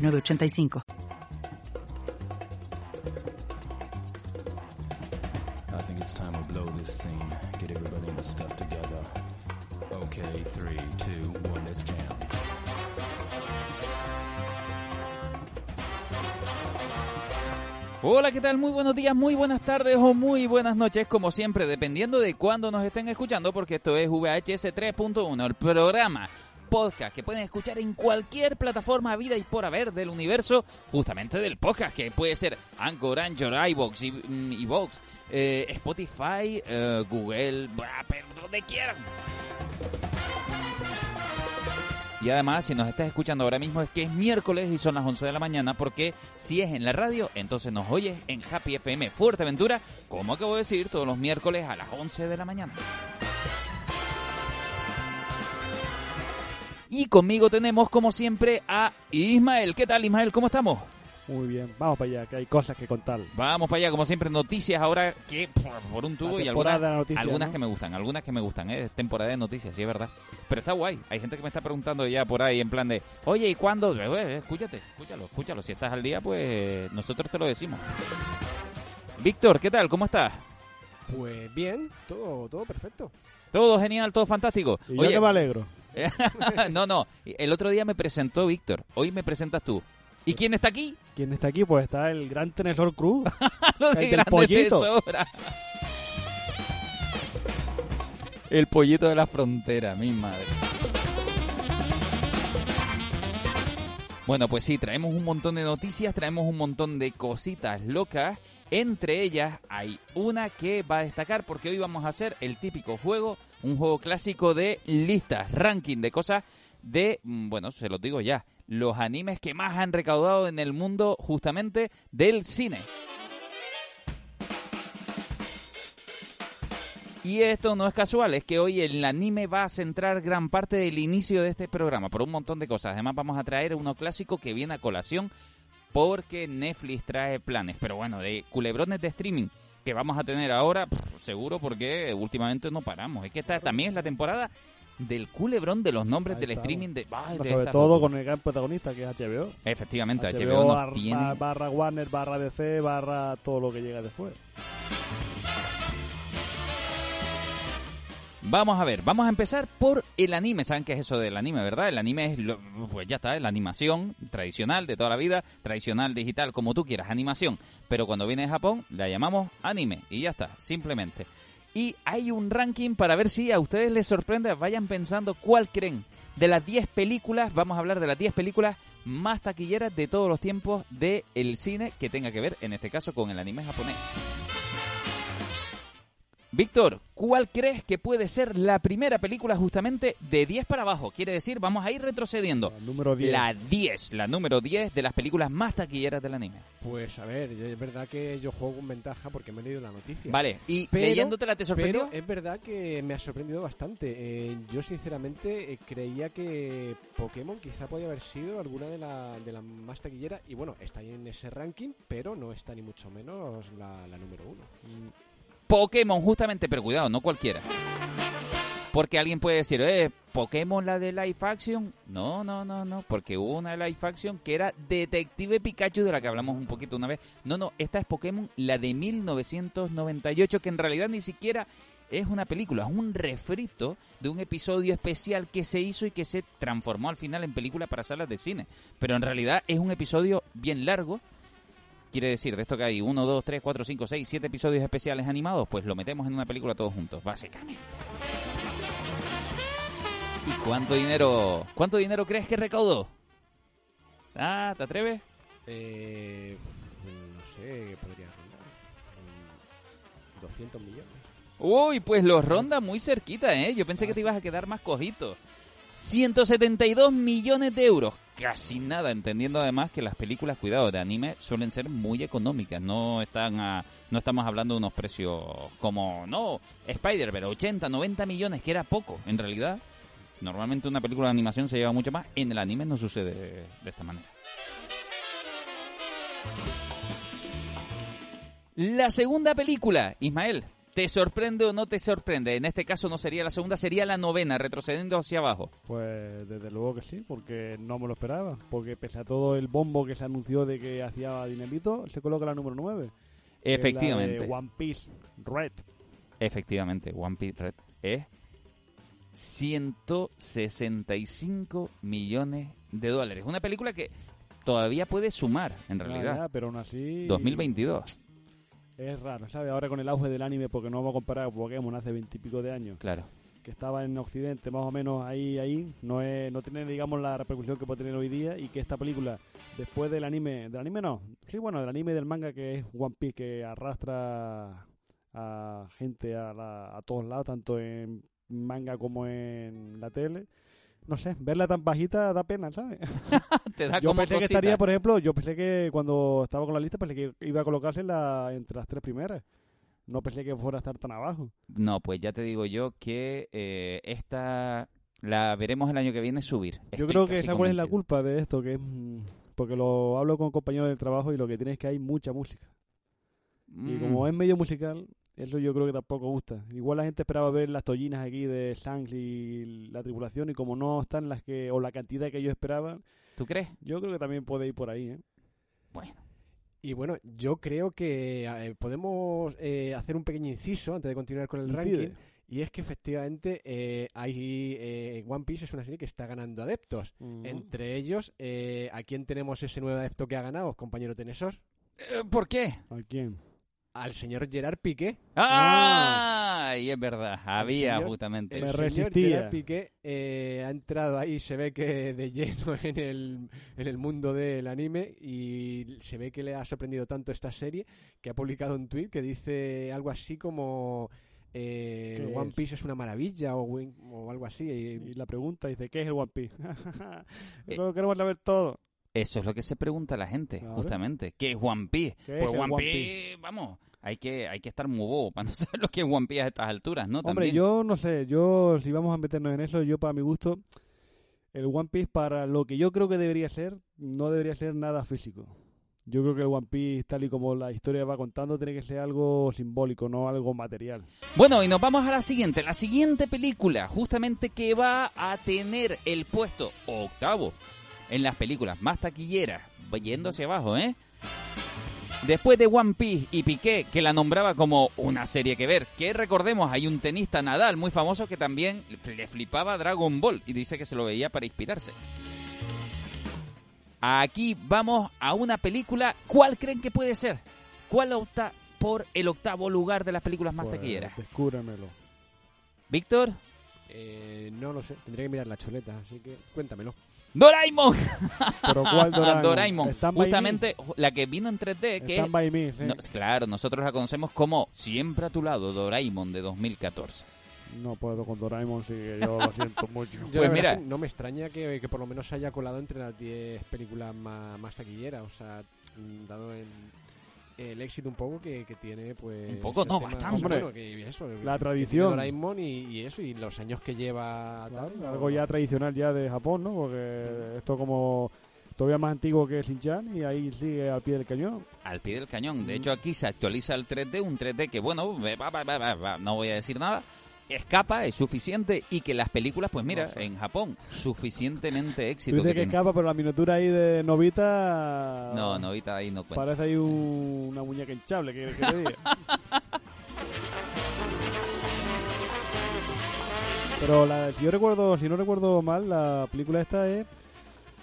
906985. I think it's time to blow this scene. Get everybody in the stuff together. Okay, three, two, one, let's jam. Hola, ¿qué tal? Muy buenos días, muy buenas tardes o muy buenas noches, como siempre, dependiendo de cuándo nos estén escuchando, porque esto es VHS 3.1, el programa podcast que pueden escuchar en cualquier plataforma vida y por haber del universo, justamente del podcast, que puede ser Anchor, Anchor, iVoox, y, mm, eh, Spotify, eh, Google, pero donde quieran. Y además, si nos estás escuchando ahora mismo es que es miércoles y son las 11 de la mañana, porque si es en la radio, entonces nos oyes en Happy FM Fuerteventura, como acabo de decir, todos los miércoles a las 11 de la mañana. Y conmigo tenemos, como siempre, a Ismael. ¿Qué tal, Ismael? ¿Cómo estamos? Muy bien, vamos para allá, que hay cosas que contar. Vamos para allá, como siempre, noticias ahora que por, un tubo y algunas, noticias, algunas ¿no? que me gustan, algunas que me gustan, ¿eh? es temporada de noticias, sí es verdad. Pero está guay, hay gente que me está preguntando ya por ahí en plan de, oye, ¿y cuándo? Eh, eh, escúchate, escúchalo, escúchalo, si estás al día, pues nosotros te lo decimos. Víctor, ¿qué tal? ¿Cómo estás? Pues bien, todo, todo perfecto. Todo genial, todo fantástico. Y yo que me alegro. no, no, el otro día me presentó Víctor, hoy me presentas tú. ¿Y quién está aquí? ¿Quién está aquí? Pues está el gran Tenesor Cruz. Lo de El del pollito. tesora. El pollito de la frontera, mi madre. Bueno, pues sí, traemos un montón de noticias, traemos un montón de cositas locas. Entre ellas hay una que va a destacar porque hoy vamos a hacer el típico juego, un juego clásico de listas, ranking de cosas de, mm, bueno, se los digo ya, los animes que más han recaudado en el mundo justamente del cine. Y esto no es casual, es que hoy el anime va a centrar gran parte del inicio de este programa por un montón de cosas. Además vamos a traer uno clásico que viene a colación porque Netflix trae planes. Pero bueno, de culebrones de streaming que vamos a tener ahora, pff, seguro porque últimamente no paramos. Es que esta también es la temporada del culebrón de los nombres Ahí del estamos. streaming de... ay, de Sobre todo locura. con el gran protagonista que es HBO. Efectivamente, HBO, HBO nos barra, tiene... barra Warner, barra DC, barra todo lo que llega después. Vamos a ver, vamos a empezar por el anime. ¿Saben qué es eso del anime, verdad? El anime es, lo- pues ya está, es la animación tradicional de toda la vida, tradicional, digital, como tú quieras, animación. Pero cuando viene de Japón, la llamamos anime y ya está, simplemente. Y hay un ranking para ver si a ustedes les sorprende, vayan pensando cuál creen. De las 10 películas, vamos a hablar de las 10 películas más taquilleras de todos los tiempos del cine que tenga que ver, en este caso, con el anime japonés. Víctor, ¿cuál crees que puede ser la primera película justamente de 10 para abajo? Quiere decir, vamos a ir retrocediendo. La número 10. La 10, la número 10 de las películas más taquilleras del anime. Pues a ver, es verdad que yo juego con ventaja porque me he leído la noticia. Vale, ¿y pero, leyéndotela te sorprendió? Pero es verdad que me ha sorprendido bastante. Eh, yo sinceramente eh, creía que Pokémon quizá podía haber sido alguna de, de las más taquilleras. Y bueno, está ahí en ese ranking, pero no está ni mucho menos la, la número 1. Pokémon, justamente, pero cuidado, no cualquiera. Porque alguien puede decir, eh, Pokémon la de live action. No, no, no, no, porque hubo una live action que era Detective Pikachu, de la que hablamos un poquito una vez. No, no, esta es Pokémon, la de 1998, que en realidad ni siquiera es una película, es un refrito de un episodio especial que se hizo y que se transformó al final en película para salas de cine. Pero en realidad es un episodio bien largo. Quiere decir, de esto que hay 1, 2, 3, 4, 5, 6, 7 episodios especiales animados, pues lo metemos en una película todos juntos, básicamente. ¿Y cuánto dinero, cuánto dinero crees que recaudó? Ah, ¿te atreves? eh, no sé, ¿qué podría rondar? Mm, 200 millones. Uy, pues los ronda muy cerquita, ¿eh? Yo pensé que te ibas a quedar más cojito. 172 millones de euros. Casi nada, entendiendo además que las películas, cuidado, de anime suelen ser muy económicas. No están a- no estamos hablando de unos precios como, no, Spider, pero 80, 90 millones, que era poco, en realidad. Normalmente una película de animación se lleva mucho más. En el anime no sucede de, de esta manera. La segunda película, Ismael, ¿te sorprende o no te sorprende? En este caso no sería la segunda, sería la novena, retrocediendo hacia abajo. Pues desde luego que sí, porque no me lo esperaba. Porque pese a todo el bombo que se anunció de que hacía dinerito, se coloca la número 9. que es la de Efectivamente, One Piece Red. efectivamente, One Piece Red es 165 millones de dólares. Una película que todavía puede sumar, en realidad. ya, pero aún así... 2022, Es raro, ¿sabes? Ahora con el auge del anime, porque no vamos a comparar con Pokémon hace veintipico de años, claro. que estaba en Occidente más o menos ahí, ahí, no es, no tiene, digamos, la repercusión que puede tener hoy día y que esta película, después del anime, del anime no, sí, bueno, del anime y del manga que es One Piece, que arrastra a gente a, la- a todos lados, tanto en manga como en la tele. No sé, verla tan bajita da pena, ¿sabes? Te da Yo como pensé que estaría, por ejemplo, yo pensé que cuando estaba con la lista, pensé que iba a colocarse la, entre las tres primeras. No pensé que fuera a estar tan abajo. No, pues ya te digo yo que eh, esta la veremos el año que viene subir. Yo creo que esa cuál es la culpa de esto, que es mm, porque lo hablo con compañeros del trabajo y lo que tiene es que hay mucha música. Y Mm, como es medio musical, eso yo creo que tampoco gusta. Igual la gente esperaba ver las tollinas aquí de Sangs y la tripulación y como no están las que o la cantidad que ellos esperaban, ¿Tú crees? yo creo que también puede ir por ahí, ¿eh? Bueno, Y bueno, yo creo que eh, podemos eh, hacer un pequeño inciso antes de continuar con el Incide. ranking. Y es que efectivamente eh, hay eh, One Piece es una serie que está ganando adeptos. Entre ellos, eh, ¿a quién tenemos ese nuevo adepto que ha ganado, compañero Tenesor? ¿por qué? ¿A quién? Al señor Gerard Piqué. ¡Ah! Y es verdad, había señor- justamente. El Me señor resistía. Gerard Piqué eh, ha entrado ahí, se ve que de lleno en el, en el mundo del anime y se ve que le ha sorprendido tanto esta serie que ha publicado un tweet que dice algo así como eh, ¿Qué One? Piece es una maravilla o, algo así. Y Y, la pregunta dice, ¿qué es el One Piece? Eh, lo queremos saber todo. Eso es lo que se pregunta la gente, Claro. justamente. ¿Qué es One Piece? ¿Qué Pues One Piece, vamos, hay que, hay que estar muy bobo para no saber lo que es One Piece a estas alturas, ¿no? Hombre, También. yo no sé, yo si vamos a meternos en eso, yo para mi gusto, el One Piece para lo que yo creo que debería ser, no debería ser nada físico. Yo creo que el One Piece, tal y como la historia va contando, tiene que ser algo simbólico, no algo material. Bueno, y nos vamos a la siguiente. La siguiente película, justamente que va a tener el puesto octavo en las películas más taquilleras, yendo hacia abajo, ¿eh? Después de One Piece y Piqué, que la nombraba como una serie que ver, que recordemos, hay un tenista Nadal muy famoso que también le flipaba Dragon Ball y dice que se lo veía para inspirarse. Aquí vamos a una película. ¿Cuál creen que puede ser? ¿Cuál opta por el octavo lugar de las películas más Pues, taquilleras? Descúbramelo. Víctor, eh, no lo sé, tendría que mirar la chuleta, así que cuéntamelo. Doraemon. Pero ¿cuál Doraemon? Justamente la que vino en 3D, Me. que Stand by me, sí. no, claro, nosotros la conocemos como Siempre a tu lado, Doraemon de 2014. No puedo con Doraemon, sí, que yo lo siento mucho. Yo Pues mira. no me extraña que, que por lo menos se haya colado entre las 10 películas más, más taquilleras, o sea, mm, dado el, el éxito un poco que, que tiene, pues... Un poco, no, bastante. bueno, que eso, La que tradición. Doraemon y, y eso, y los años que lleva... Claro, tal, algo ya tradicional ya de Japón, ¿no? Porque esto como todavía más antiguo que Shin-Chan y ahí sigue al pie del cañón. Al pie del cañón. De Mm. hecho, aquí se actualiza el 3D, un 3D que, bueno, va, va, va, va, va, no voy a decir nada. Escapa, es suficiente y que las películas, pues mira, en Japón, suficientemente éxito. dices que escapa, pero la miniatura ahí de Novita... No, Novita ahí no cuenta. Parece ahí un- una muñeca hinchable, que, que te diga. Pero la, si yo recuerdo, si no recuerdo mal, la película esta es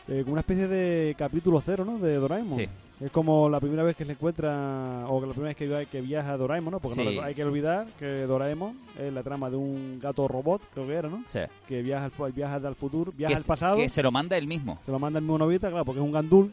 eh, como una especie de capítulo cero, ¿no? De Doraemon. Sí. Es como la primera vez que se encuentra, o la primera vez que, que viaja Doraemon, ¿no? Porque no Sí. hay que olvidar que Doraemon es la trama de un gato robot, creo que era, ¿no? Sea, Que viaja al, viaja al futuro, viaja que, al pasado, que se lo manda él mismo. se lo manda el mismo Novita, claro, porque es un gandul,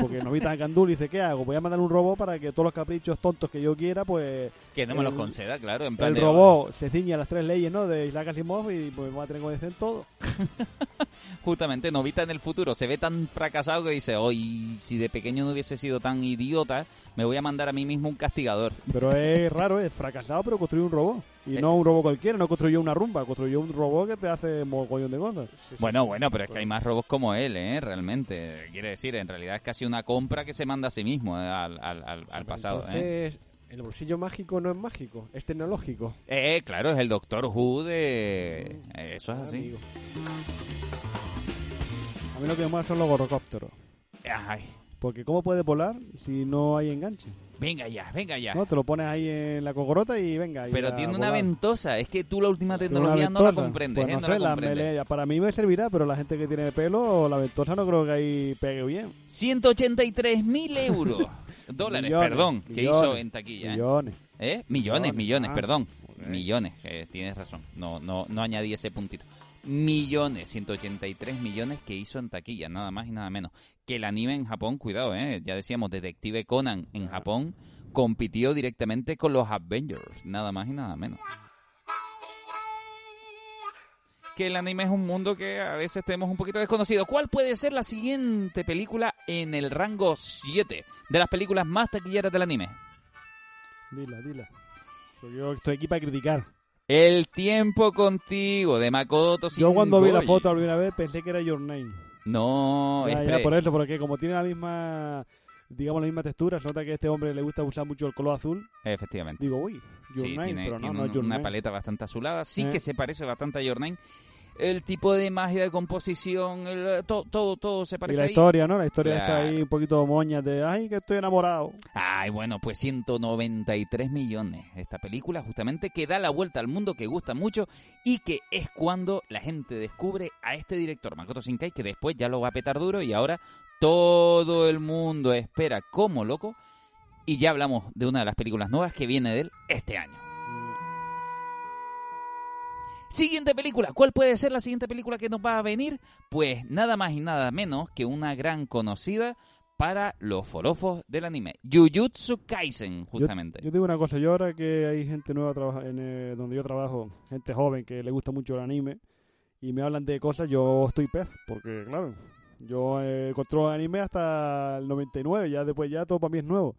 Porque Novita Gandul dice, ¿qué hago? Voy a mandar un robot para que todos los caprichos tontos que yo quiera, pues Que no me los El- conceda, claro. En plan el de, robot se ciñe a las tres leyes, ¿no? De Isaac Asimov y pues va a tener que obedecer todo. Justamente, Novita en el futuro se ve tan fracasado que dice, hoy si de pequeño no hubiese sido tan idiota, me voy a mandar a mí mismo un castigador. Pero es raro, es fracasado, pero construyó un robot. Y Eh. no un robot cualquiera, no construyó una rumba, construyó un robot que te hace mogollón de cosas. Bueno, bueno, pero es que hay más robots como él, ¿eh? Realmente. Quiere decir, en realidad es casi una compra que se manda a sí mismo eh, al, al, al, al pasado, ¿eh? Entonces, el bolsillo mágico no es mágico, es tecnológico. Eh, claro, es el Doctor Who de... eh, Eso es así. Amigo. A mí lo que me mola son los gorrocópteros. Ay, Porque ¿cómo puedes volar si no hay enganche? Venga ya, venga ya. ¿No? Te lo pones ahí en la cocorota y venga. y Pero tiene una ventosa. Es que tú la última tecnología no la comprendes, Pues ¿eh? no No sé, la comprendes. para mí me servirá, pero la gente que tiene pelo, la ventosa no creo que ahí pegue bien. 183.000 euros. Dólares, Millones, perdón, que hizo en taquilla. ¿eh? Millones. ¿Eh? Millones, Millones, millones, ah, perdón. Millones, eh, tienes razón. No, no, no añadí ese puntito. Millones, 183 millones que hizo en taquilla, nada más y nada menos. Que el anime en Japón, cuidado, eh, ya decíamos, Detective Conan en Japón compitió directamente con los Avengers, nada más y nada menos. Que el anime es un mundo que a veces tenemos un poquito desconocido. ¿Cuál puede ser la siguiente película en el rango 7 de las películas más taquilleras del anime? Dila, dila. Porque yo estoy aquí para criticar. El tiempo contigo de Makoto Yo cuando vi la foto la primera vez pensé que era Your Name. No, ya, este- ya por eso, porque como tiene la misma, digamos, la misma textura, se nota que a este hombre le gusta usar mucho el color azul. Efectivamente. Digo, uy, Your Sí, Name, tiene, pero no, tiene no es Your una Name. paleta bastante azulada. Sí Eh. que se parece bastante a Your Name. El tipo de magia de composición, el- todo, todo, todo se Y parece la ahí. historia, ¿no? La historia está ahí un poquito moña de, ay, que estoy enamorado. Ay, bueno, pues 193 millones. Esta película justamente que da la vuelta al mundo, que gusta mucho y que es cuando la gente descubre a este director, Makoto Shinkai, que después ya lo va a petar duro y ahora todo el mundo espera como loco. Y ya hablamos de una de las películas nuevas que viene de él este año. Siguiente película. ¿Cuál puede ser la siguiente película que nos va a venir? Pues nada más y nada menos que una gran conocida para los forofos del anime. Jujutsu Kaisen, justamente. Yo, yo digo una cosa, yo ahora que hay gente nueva trabaja en eh, donde yo trabajo, gente joven que le gusta mucho el anime, y me hablan de cosas, yo estoy pez, porque claro, yo eh, controlo anime hasta el 99, ya después ya todo para mí es nuevo.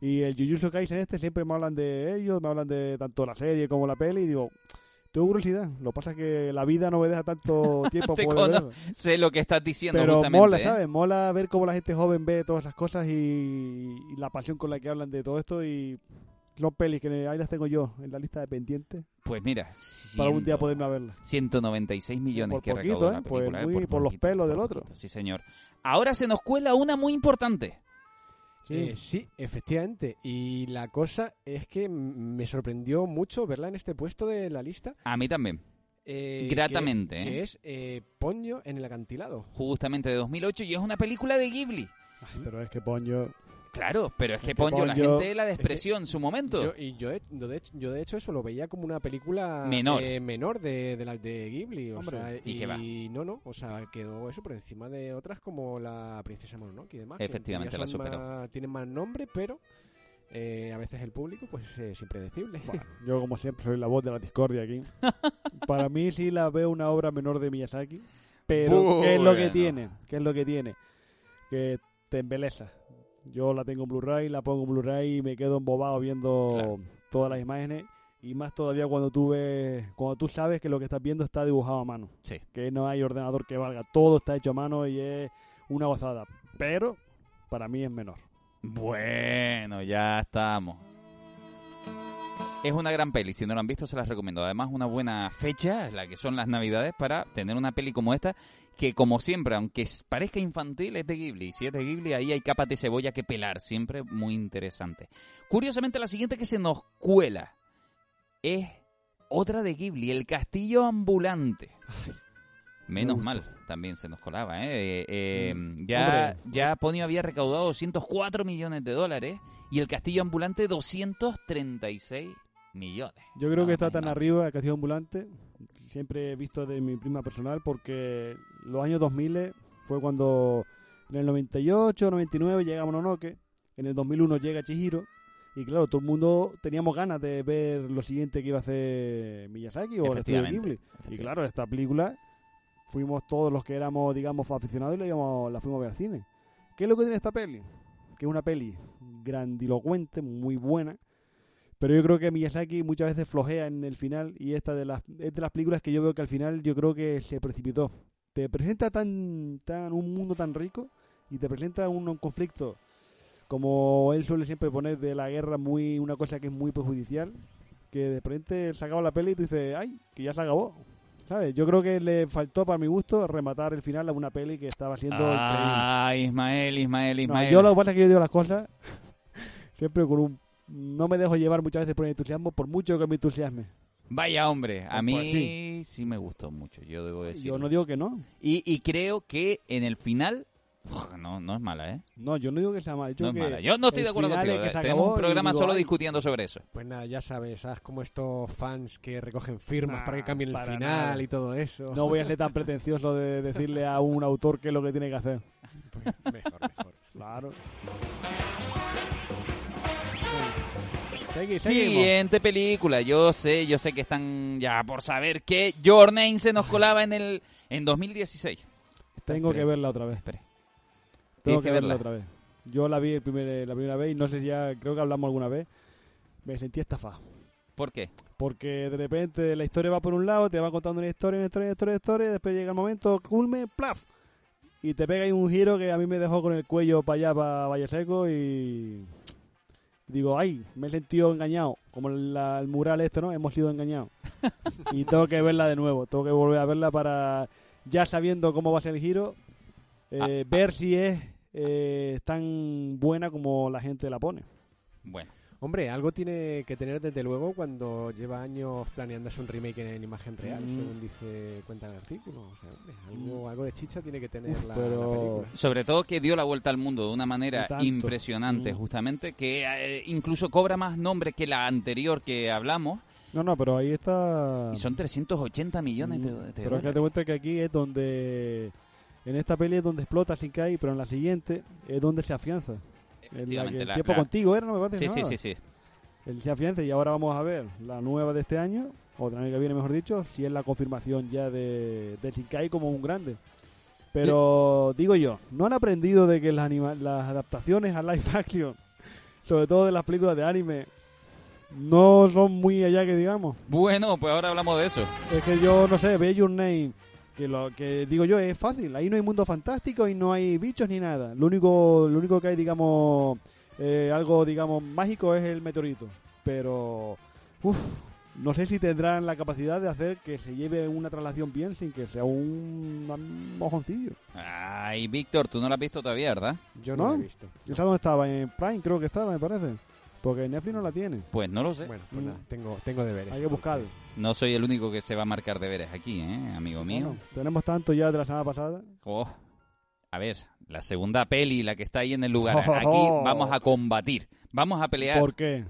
Y el Jujutsu Kaisen este siempre me hablan de ellos, me hablan de tanto la serie como la peli, y digo, tengo curiosidad, lo que pasa es que la vida no me deja tanto tiempo Te poder verlo. Sé lo que estás diciendo Pero justamente. mola, ¿eh? ¿sabes? Mola ver cómo la gente joven ve todas las cosas y, y la pasión con la que hablan de todo esto y son pelis que ahí las tengo yo en la lista de pendientes Pues mira, para algún día ciento- poderme verlas. 196 millones Por que poquito, recaudó ¿eh? la Pues película. ¿eh? muy- por los poquito, pelos por del otro. Sí, señor. Ahora se nos cuela una muy importante. Sí. Eh, sí, efectivamente. Y la cosa es que me sorprendió mucho verla en este puesto de la lista. A mí también. eh, Gratamente, Que, ¿eh? que es eh, Ponyo en el acantilado. Justamente de 2008 y es una película de Ghibli. Ay, pero es que Ponyo... Claro, pero es que Ponyo, la Ponyo- gente la despreció en su momento. Yo, y yo, de, hecho, yo de hecho eso lo veía como una película Menor. eh, menor de, de las de Ghibli. O Hombre, sea, ¿y y qué va? no, no, o sea, quedó eso por encima de otras como la Princesa Mononoke y demás. Efectivamente, la superó. más- tienen más nombre, pero eh, a veces el público pues es impredecible. Bueno, yo como siempre soy la voz de la discordia aquí. Para mí sí la veo una obra menor de Miyazaki, pero ¿qué es lo que tiene? ¿Qué es lo que tiene? Que te embeleza. Yo la tengo en Blu-ray, la pongo en Blu-ray y me quedo embobado viendo Claro. todas las imágenes y más todavía cuando tú ves, cuando tú sabes que lo que estás viendo está dibujado a mano, Sí. que no hay ordenador que valga, todo está hecho a mano y es una gozada, pero para mí es menor. Bueno, ya estamos. Es una gran peli, si no lo han visto se las recomiendo. Además, una buena fecha, la que son las navidades, para tener una peli como esta, que como siempre, aunque parezca infantil, es de Ghibli. Si es de Ghibli, ahí hay capas de cebolla que pelar, siempre muy interesante. Curiosamente, la siguiente que se nos cuela es otra de Ghibli, El Castillo Ambulante. Menos mal, también se nos colaba, ¿eh? Eh, eh, Mm, ya, hombre. ya Ponyo había recaudado 204 millones de dólares y el Castillo Ambulante 236 millones. Yo creo que está tan arriba el Castillo Ambulante, siempre he visto de mi prima personal, porque los años 2000 fue cuando En el 98, 99 llega Mononoke. En el 2001 llega Chihiro. Y claro, todo el mundo teníamos ganas de ver lo siguiente que iba a hacer Miyazaki o el estudio Ghibli. Y claro, esta película fuimos todos los que éramos, digamos, aficionados y la, íbamos- la fuimos a ver al cine. ¿Qué es lo que tiene esta peli? Que es una peli grandilocuente, muy buena. Pero yo creo que Miyazaki muchas veces flojea en el final y esta de las, es de las películas que yo veo que al final yo creo que se precipitó. Te presenta tan, tan un mundo tan rico y te presenta un, un conflicto como él suele siempre poner de la guerra muy una cosa que es muy perjudicial que de repente se acaba la peli y tú dices, ay, que ya se acabó. ¿Sabes? Yo creo que le faltó, para mi gusto, rematar el final a una peli que estaba siendo increíble. Ah, Ismael, Ismael, No, Ismael. yo lo que pasa es que yo digo las cosas siempre con un... No me dejo llevar muchas veces por el entusiasmo, por mucho que me entusiasme. Vaya hombre, a mí sí. sí me gustó mucho, yo debo decir. Yo no digo que no. y, y creo que en el final, no, no es mala, ¿eh? No, yo no digo que sea mal. Yo No es que mala. Yo no estoy de acuerdo contigo. que se Tenemos un programa digo, solo ay, discutiendo sobre eso. Pues nada, ya sabes, ¿sabes? Como estos fans que recogen firmas Nah, para que cambien el final nada. y todo eso. No voy a ser tan pretencioso de decirle a un autor qué es lo que tiene que hacer. Pues mejor, mejor. Claro. Segui-. Siguiente película, yo sé, yo sé que están ya por saber que Your Name se nos colaba en el en 2016. Tengo Espere, que verla otra vez. espere. Tengo Tienes que que verla verla. otra vez. Yo la vi el primer- la primera vez y no sé si ya, creo que hablamos alguna vez. Me sentí estafado. ¿Por qué? Porque de repente la historia va por un lado, te va contando una historia, una historia, una historia, una historia, y después llega el momento, culme, plaf. Y te pega ahí un giro que a mí me dejó con el cuello para allá, para Valle Seco, y digo, ay, me he sentido engañado. Como la- el mural este, ¿no? Hemos sido engañados. y tengo que verla de nuevo, tengo que volver a verla para, ya sabiendo cómo va a ser el giro, eh, ver si es eh, tan buena como la gente la pone. Bueno, Hombre, algo tiene que tener desde luego cuando lleva años planeándose un remake en imagen real, Mm. según dice cuenta el artículo. O sea, hombre, algo, algo de chicha tiene que tener Uf, la, pero- la película. sobre todo que dio la vuelta al mundo de una manera tanto. impresionante, Mm. justamente, que eh, incluso cobra más nombre que la anterior que hablamos, No, no, pero ahí está... y son 380 millones de, Mm, de Pero es que te cuenta que aquí es donde. En esta peli es donde explota Shinkai, pero en la siguiente es donde se afianza. Efectivamente, el tiempo la- contigo era, no me parece Sí, sí, nada. sí, sí. Él se afianza y ahora vamos a ver la nueva de este año, o del año que viene, mejor dicho, si es la confirmación ya de, de Shinkai como un grande. Pero digo yo, ¿no han aprendido de que las, anima- las adaptaciones a live action, sobre todo de las películas de anime, no son muy allá que digamos? Bueno, pues ahora hablamos de eso. Es que yo no sé, ve Your Name, que lo que digo yo es fácil. Ahí no hay mundo fantástico y no hay bichos ni nada. Lo único, lo único que hay, digamos, eh, algo, digamos, mágico es el meteorito. Pero, uff, no sé si tendrán la capacidad de hacer que se lleve una traslación bien sin que sea un, mojoncillo. Ay, Víctor, tú no la has visto todavía, ¿verdad? Yo no, ¿No? lo he visto. ¿Esa dónde estaba? En Prime creo que estaba, me parece. Porque Netflix no la tiene. Pues no lo sé. Bueno, pues Mm. nada, tengo, tengo deberes. Hay que buscar. No soy el único que se va a marcar deberes aquí, ¿eh, amigo mío? Bueno, tenemos tanto ya de la semana pasada. Oh, a ver, la segunda peli, la que está ahí en el lugar. Aquí vamos a combatir. Vamos a pelear. ¿Por qué?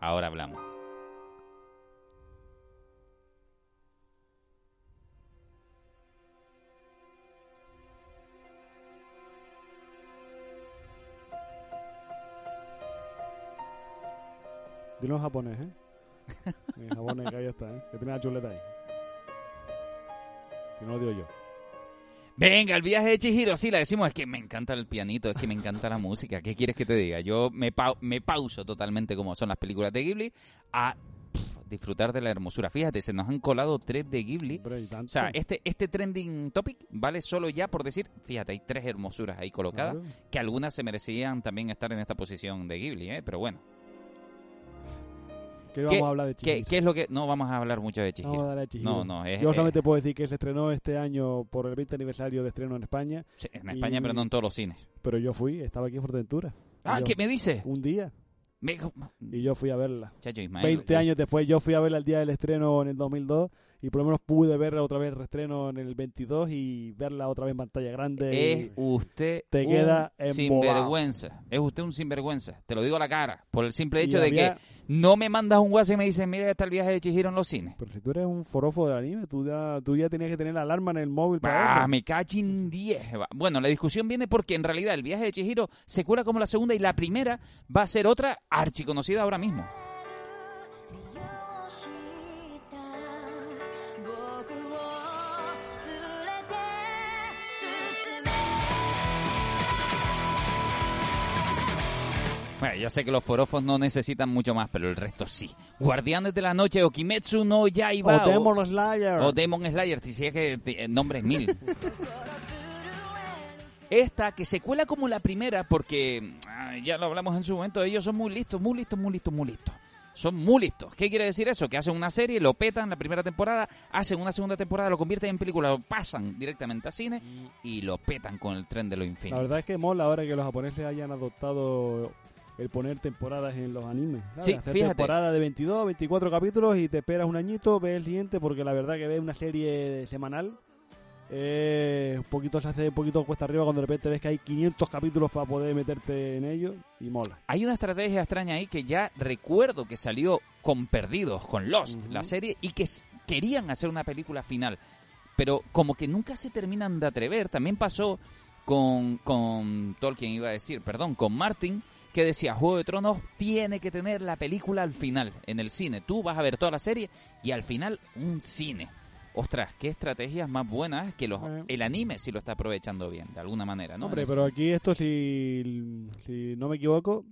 Ahora hablamos. Dilo en japonés, ¿eh? En japonés, que ahí está, ¿eh? Que tiene la chuleta ahí. Si no lo digo yo. Venga, el viaje de Chihiro, sí, la decimos, es que me encanta el pianito, es que me encanta la música. ¿Qué quieres que te diga? Yo me, pau- me pauso totalmente como son las películas de Ghibli a disfrutar de la hermosura. Fíjate, se nos han colado tres de Ghibli. O sea, este, este trending topic vale solo ya por decir, fíjate, hay tres hermosuras ahí colocadas, Claro. que algunas se merecían también estar en esta posición de Ghibli, ¿eh? Pero bueno, ¿Qué vamos a hablar de ¿qué, Chihiro? qué es lo que...? No vamos a hablar mucho de Vamos a Chihiro. hablar de Chihiro. No, no, es... Yo eh, solamente puedo decir que se estrenó este año por el 20 aniversario de estreno en España, sí, en España, y- pero no en todos los cines. pero yo fui, estaba aquí en Fuerteventura. Ah, Yo- ¿qué me dice? Un día, Me... y yo fui a verla. Chacho Ismael. 20 yo- años después, yo fui a verla el día del estreno en el 2002, y por lo menos pude verla otra vez reestreno en el 22 y verla otra vez en pantalla grande. Es usted te un queda sinvergüenza. Es usted un sinvergüenza. Te lo digo a la cara. Por el simple y hecho de había- que no me mandas un WhatsApp y me dices, mira, está el viaje de Chihiro en los cines. Pero si tú eres un forofo del anime, tú ya, tú ya tenías que tener la alarma en el móvil para Ah, verlo. me cachin 10. Va. Bueno, la discusión viene porque en realidad el viaje de Chihiro se cuela como la segunda y la primera va a ser otra archiconocida ahora mismo. Bueno, yo sé que los forofos no necesitan mucho más, pero el resto sí. Guardianes de la Noche o Kimetsu no Yaiba O Demon Slayer. o Demon Slayer, si es que eh, nombres mil. Esta que se cuela como la primera porque, ah, ya lo hablamos en su momento, ellos son muy listos, muy listos, muy listos, muy listos. Son muy listos. ¿Qué quiere decir eso? Que hacen una serie, lo petan la primera temporada, hacen una segunda temporada, lo convierten en película, lo pasan directamente a cine y lo petan con el tren de lo La infinito. verdad es que mola ahora que los japoneses hayan adoptado el poner temporadas en los animes. ¿sabes? Sí, Hacer fíjate. temporada de 22, 24 capítulos y te esperas un añito, ves el siguiente, porque la verdad que ves una serie semanal. eh, un poquito se hace un poquito cuesta arriba cuando de repente ves que hay 500 capítulos para poder meterte en ellos y mola. Hay una estrategia extraña ahí que ya recuerdo que salió con Perdidos, con Lost, la serie, y que querían hacer una película final. Pero como que nunca se terminan de atrever. También pasó con, con Tolkien, iba a decir, perdón, con Martin, que decía, Juego de Tronos tiene que tener la película al final, en el cine. Tú vas a ver toda la serie y al final un cine. Ostras, qué estrategias más buenas que los, Eh. el anime si lo está aprovechando bien, de alguna manera, ¿no? Hombre, pero aquí esto, si, si no me equivoco,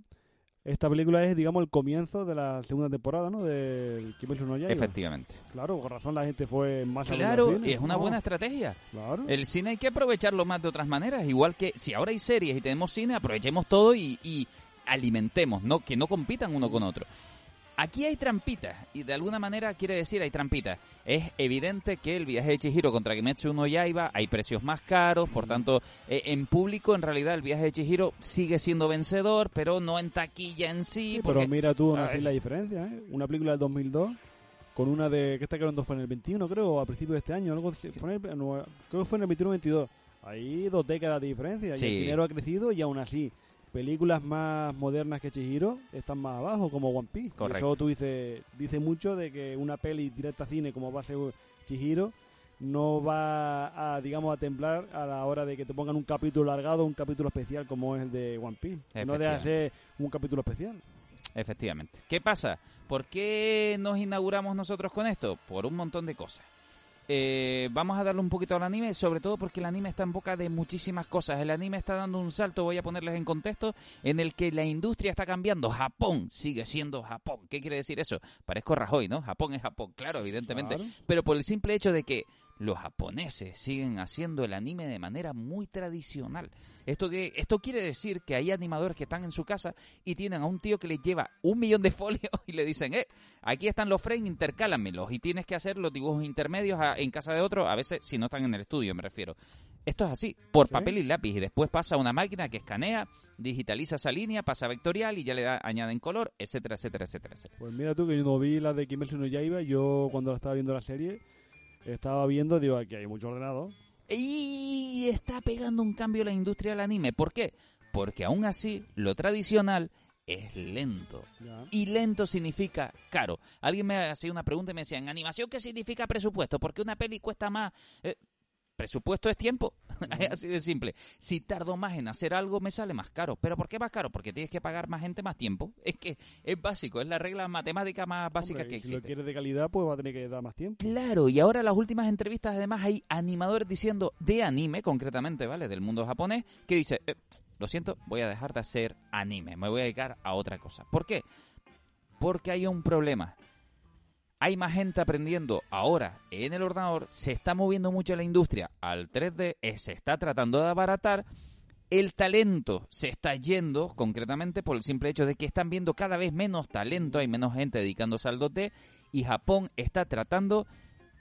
esta película es, digamos, el comienzo de la segunda temporada, ¿no? Del Kimetsu no Yaiba. Efectivamente. Claro, con razón la gente fue más Claro, cine. es una buena estrategia. Claro. El cine hay que aprovecharlo más de otras maneras. Igual que si ahora hay series y tenemos cine, aprovechemos todo y, y alimentemos, no que no compitan uno con otro. Aquí hay trampitas, y de alguna manera quiere decir hay trampitas. Es evidente que el viaje de Chihiro contra Kimetsu no Yaiba hay precios más caros, por tanto, eh, en público en realidad el viaje de Chihiro sigue siendo vencedor, pero no en taquilla en sí. Sí, porque- pero mira tú ver. la diferencia, ¿eh? Una película del 2002 con una de... ¿Qué está quedando? Fue en el 21, creo, o a principios de este año. Algo, así, fue en el- no, creo que fue en el 21-22. Ahí dos décadas de diferencia. Y el dinero ha crecido y aún así películas más modernas que Chihiro están más abajo, como One Piece. Correcto. Eso tú dices, dice mucho de que una peli directa a cine como va a ser Chihiro no va a, digamos, a temblar a la hora de que te pongan un capítulo largado, un capítulo especial como es el de One Piece. No deja de ser un capítulo especial. Efectivamente. ¿Qué pasa? ¿Por qué nos inauguramos nosotros con esto? Por un montón de cosas. Eh, vamos a darle un poquito al anime, sobre todo porque el anime está en boca de muchísimas cosas. El anime está dando un salto, voy a ponerles en contexto, en el que la industria está cambiando. Japón sigue siendo Japón. ¿Qué quiere decir eso? Parezco Rajoy, ¿no? Japón es Japón, claro, evidentemente. Claro. Pero por el simple hecho de que los japoneses siguen haciendo el anime de manera muy tradicional. Esto, que, esto quiere decir que hay animadores que están en su casa y tienen a un tío que les lleva un millón de folios y le dicen, eh, aquí están los frames, intercálamelos. Y tienes que hacer los dibujos intermedios a- en casa de otro, a veces si no están en el estudio, me refiero. Esto es así, por Sí. papel y lápiz. Y después pasa a una máquina que escanea, digitaliza esa línea, pasa vectorial y ya le da, añaden color, etcétera, etcétera, etcétera, etcétera. Pues mira tú que yo no vi la de Kimetsu no Yaiba, yo cuando la estaba viendo la serie estaba viendo, digo, aquí hay mucho ordenador. Y está pegando un cambio la industria del anime. ¿Por qué? Porque aún así, lo tradicional es lento. Ya. Y lento significa caro. Alguien me hacía una pregunta y me decía, ¿en animación qué significa presupuesto? Porque una peli cuesta más. Eh, presupuesto es tiempo. es así de simple. Si tardo más en hacer algo, me sale más caro. ¿Pero por qué más caro? Porque tienes que pagar más gente más tiempo. Es que es básico, es la regla matemática más básica Hombre, que y si lo existe. quieres de calidad, pues va a tener que dar más tiempo. Claro, y ahora las últimas entrevistas además hay animadores diciendo de anime concretamente, ¿vale? Del mundo japonés, que dice, "Eh, lo siento, voy a dejar de hacer anime, me voy a dedicar a otra cosa. ¿Por qué? Porque hay un problema. Hay más gente aprendiendo. Ahora en el ordenador, se está moviendo mucho la industria al 3D, eh, se está tratando de abaratar, el talento se está yendo concretamente por el simple hecho de que están viendo cada vez menos talento, hay menos gente dedicándose al 2D y Japón está tratando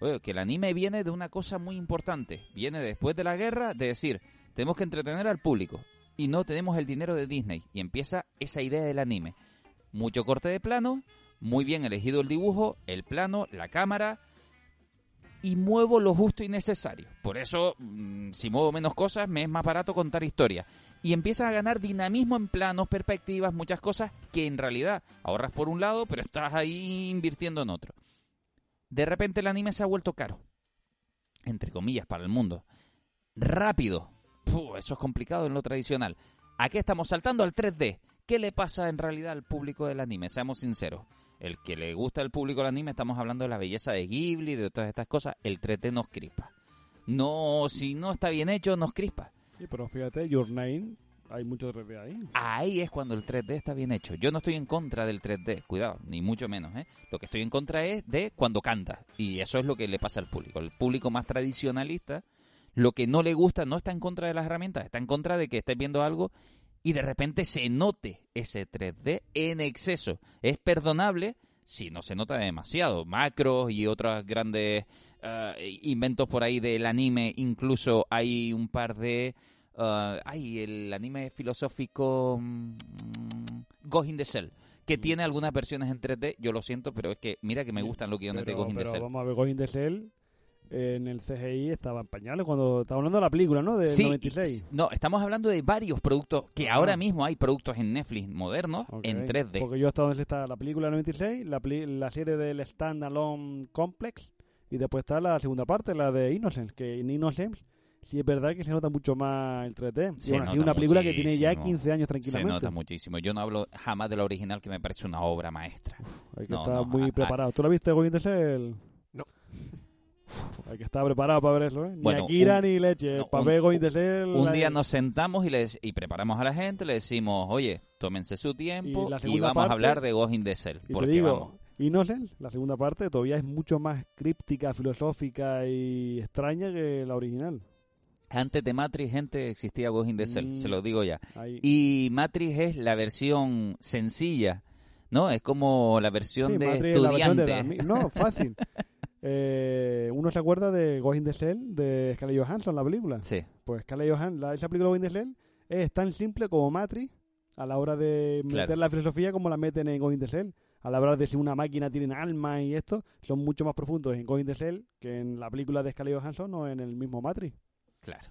oye, que el anime viene de una cosa muy importante, viene después de la guerra de decir, tenemos que entretener al público y no tenemos el dinero de Disney. Y empieza esa idea del anime. Mucho corte de plano, muy bien elegido el dibujo, el plano, la cámara, y muevo lo justo y necesario. Por eso, mm, si muevo menos cosas, me es más barato contar historias. Y empiezas a ganar dinamismo en planos, perspectivas, muchas cosas que en realidad ahorras por un lado, pero estás ahí invirtiendo en otro. De repente el anime se ha vuelto caro. Entre comillas, para el mundo. Rápido. Eso es complicado en lo tradicional. Aquí estamos saltando al 3D. ¿Qué le pasa en realidad al público del anime? Seamos sinceros. El que le gusta al público del anime, estamos hablando de la belleza de Ghibli, de todas estas cosas. El 3D nos crispa. No, si no está bien hecho, nos crispa. Sí, pero fíjate, Your Name, hay mucho 3D ahí. Ahí es cuando el 3D está bien hecho. Yo no estoy en contra del 3D, cuidado, ni mucho menos. ¿eh? Lo que estoy en contra es de cuando canta. Y eso es lo que le pasa al público. El público más tradicionalista, lo que no le gusta no está en contra de las herramientas, está en contra de que estés viendo algo y de repente se note ese 3D en exceso. Es perdonable si no se nota demasiado. Macros y otros grandes eh, inventos por ahí del anime, incluso hay un par de... eh, hay el anime filosófico Ghost in the Shell, que Mm. tiene algunas versiones en 3D. Yo lo siento, pero es que mira que me gustan los guiones de Ghost in the Shell. vamos a ver, Ghost in the Shell, en el CGI estaba en pañales cuando estaba hablando de la película, ¿no? Del Sí, 96. y- no, estamos hablando de varios productos que Ah. ahora mismo hay productos en Netflix modernos en 3D. Porque yo hasta donde está la película del 96, la, la serie del Stand Alone Complex, y después está la segunda parte, la de Innocence, que en Innocence sí es verdad que se nota mucho más el 3D. Y Se bueno, una película que tiene ya muchísimo. 15 años Se tranquilamente. nota muchísimo. Yo no hablo jamás de la original, que me parece una obra maestra. Hay que No, estar no, muy a- a- preparado. ¿Tú la viste, Ghost Hay que estar preparado para ver eso, ¿eh? Ni Bueno, Akira un- ni leche. no, para un-. Un día nos sentamos y, les, y preparamos a la gente, le decimos, oye, tómense su tiempo Y y, vamos parte- a hablar de Ghost in the. Y te Porque digo, vamos, Innocence, la segunda parte, todavía es mucho más críptica, filosófica y extraña que la original. antes de Matrix, gente, existía Ghost in the Mm. se lo digo ya. Ahí. Y Matrix es la versión sencilla, ¿no? Es como la versión Sí, de Matrix es la versión de estudiante. No, fácil. Eh, uno se acuerda de Ghost in the Shell de Scarlett Johansson, la película. Sí, Pues Scarlett Johansson, la- esa película Ghost in the Shell es tan simple como Matrix a la hora de meter Claro. la filosofía como la meten en Ghost in the Shell. A la hora de si una máquina tiene alma y esto, son mucho más profundos en in the Shell que en la película de Scarlett Johansson o en el mismo Matrix. claro.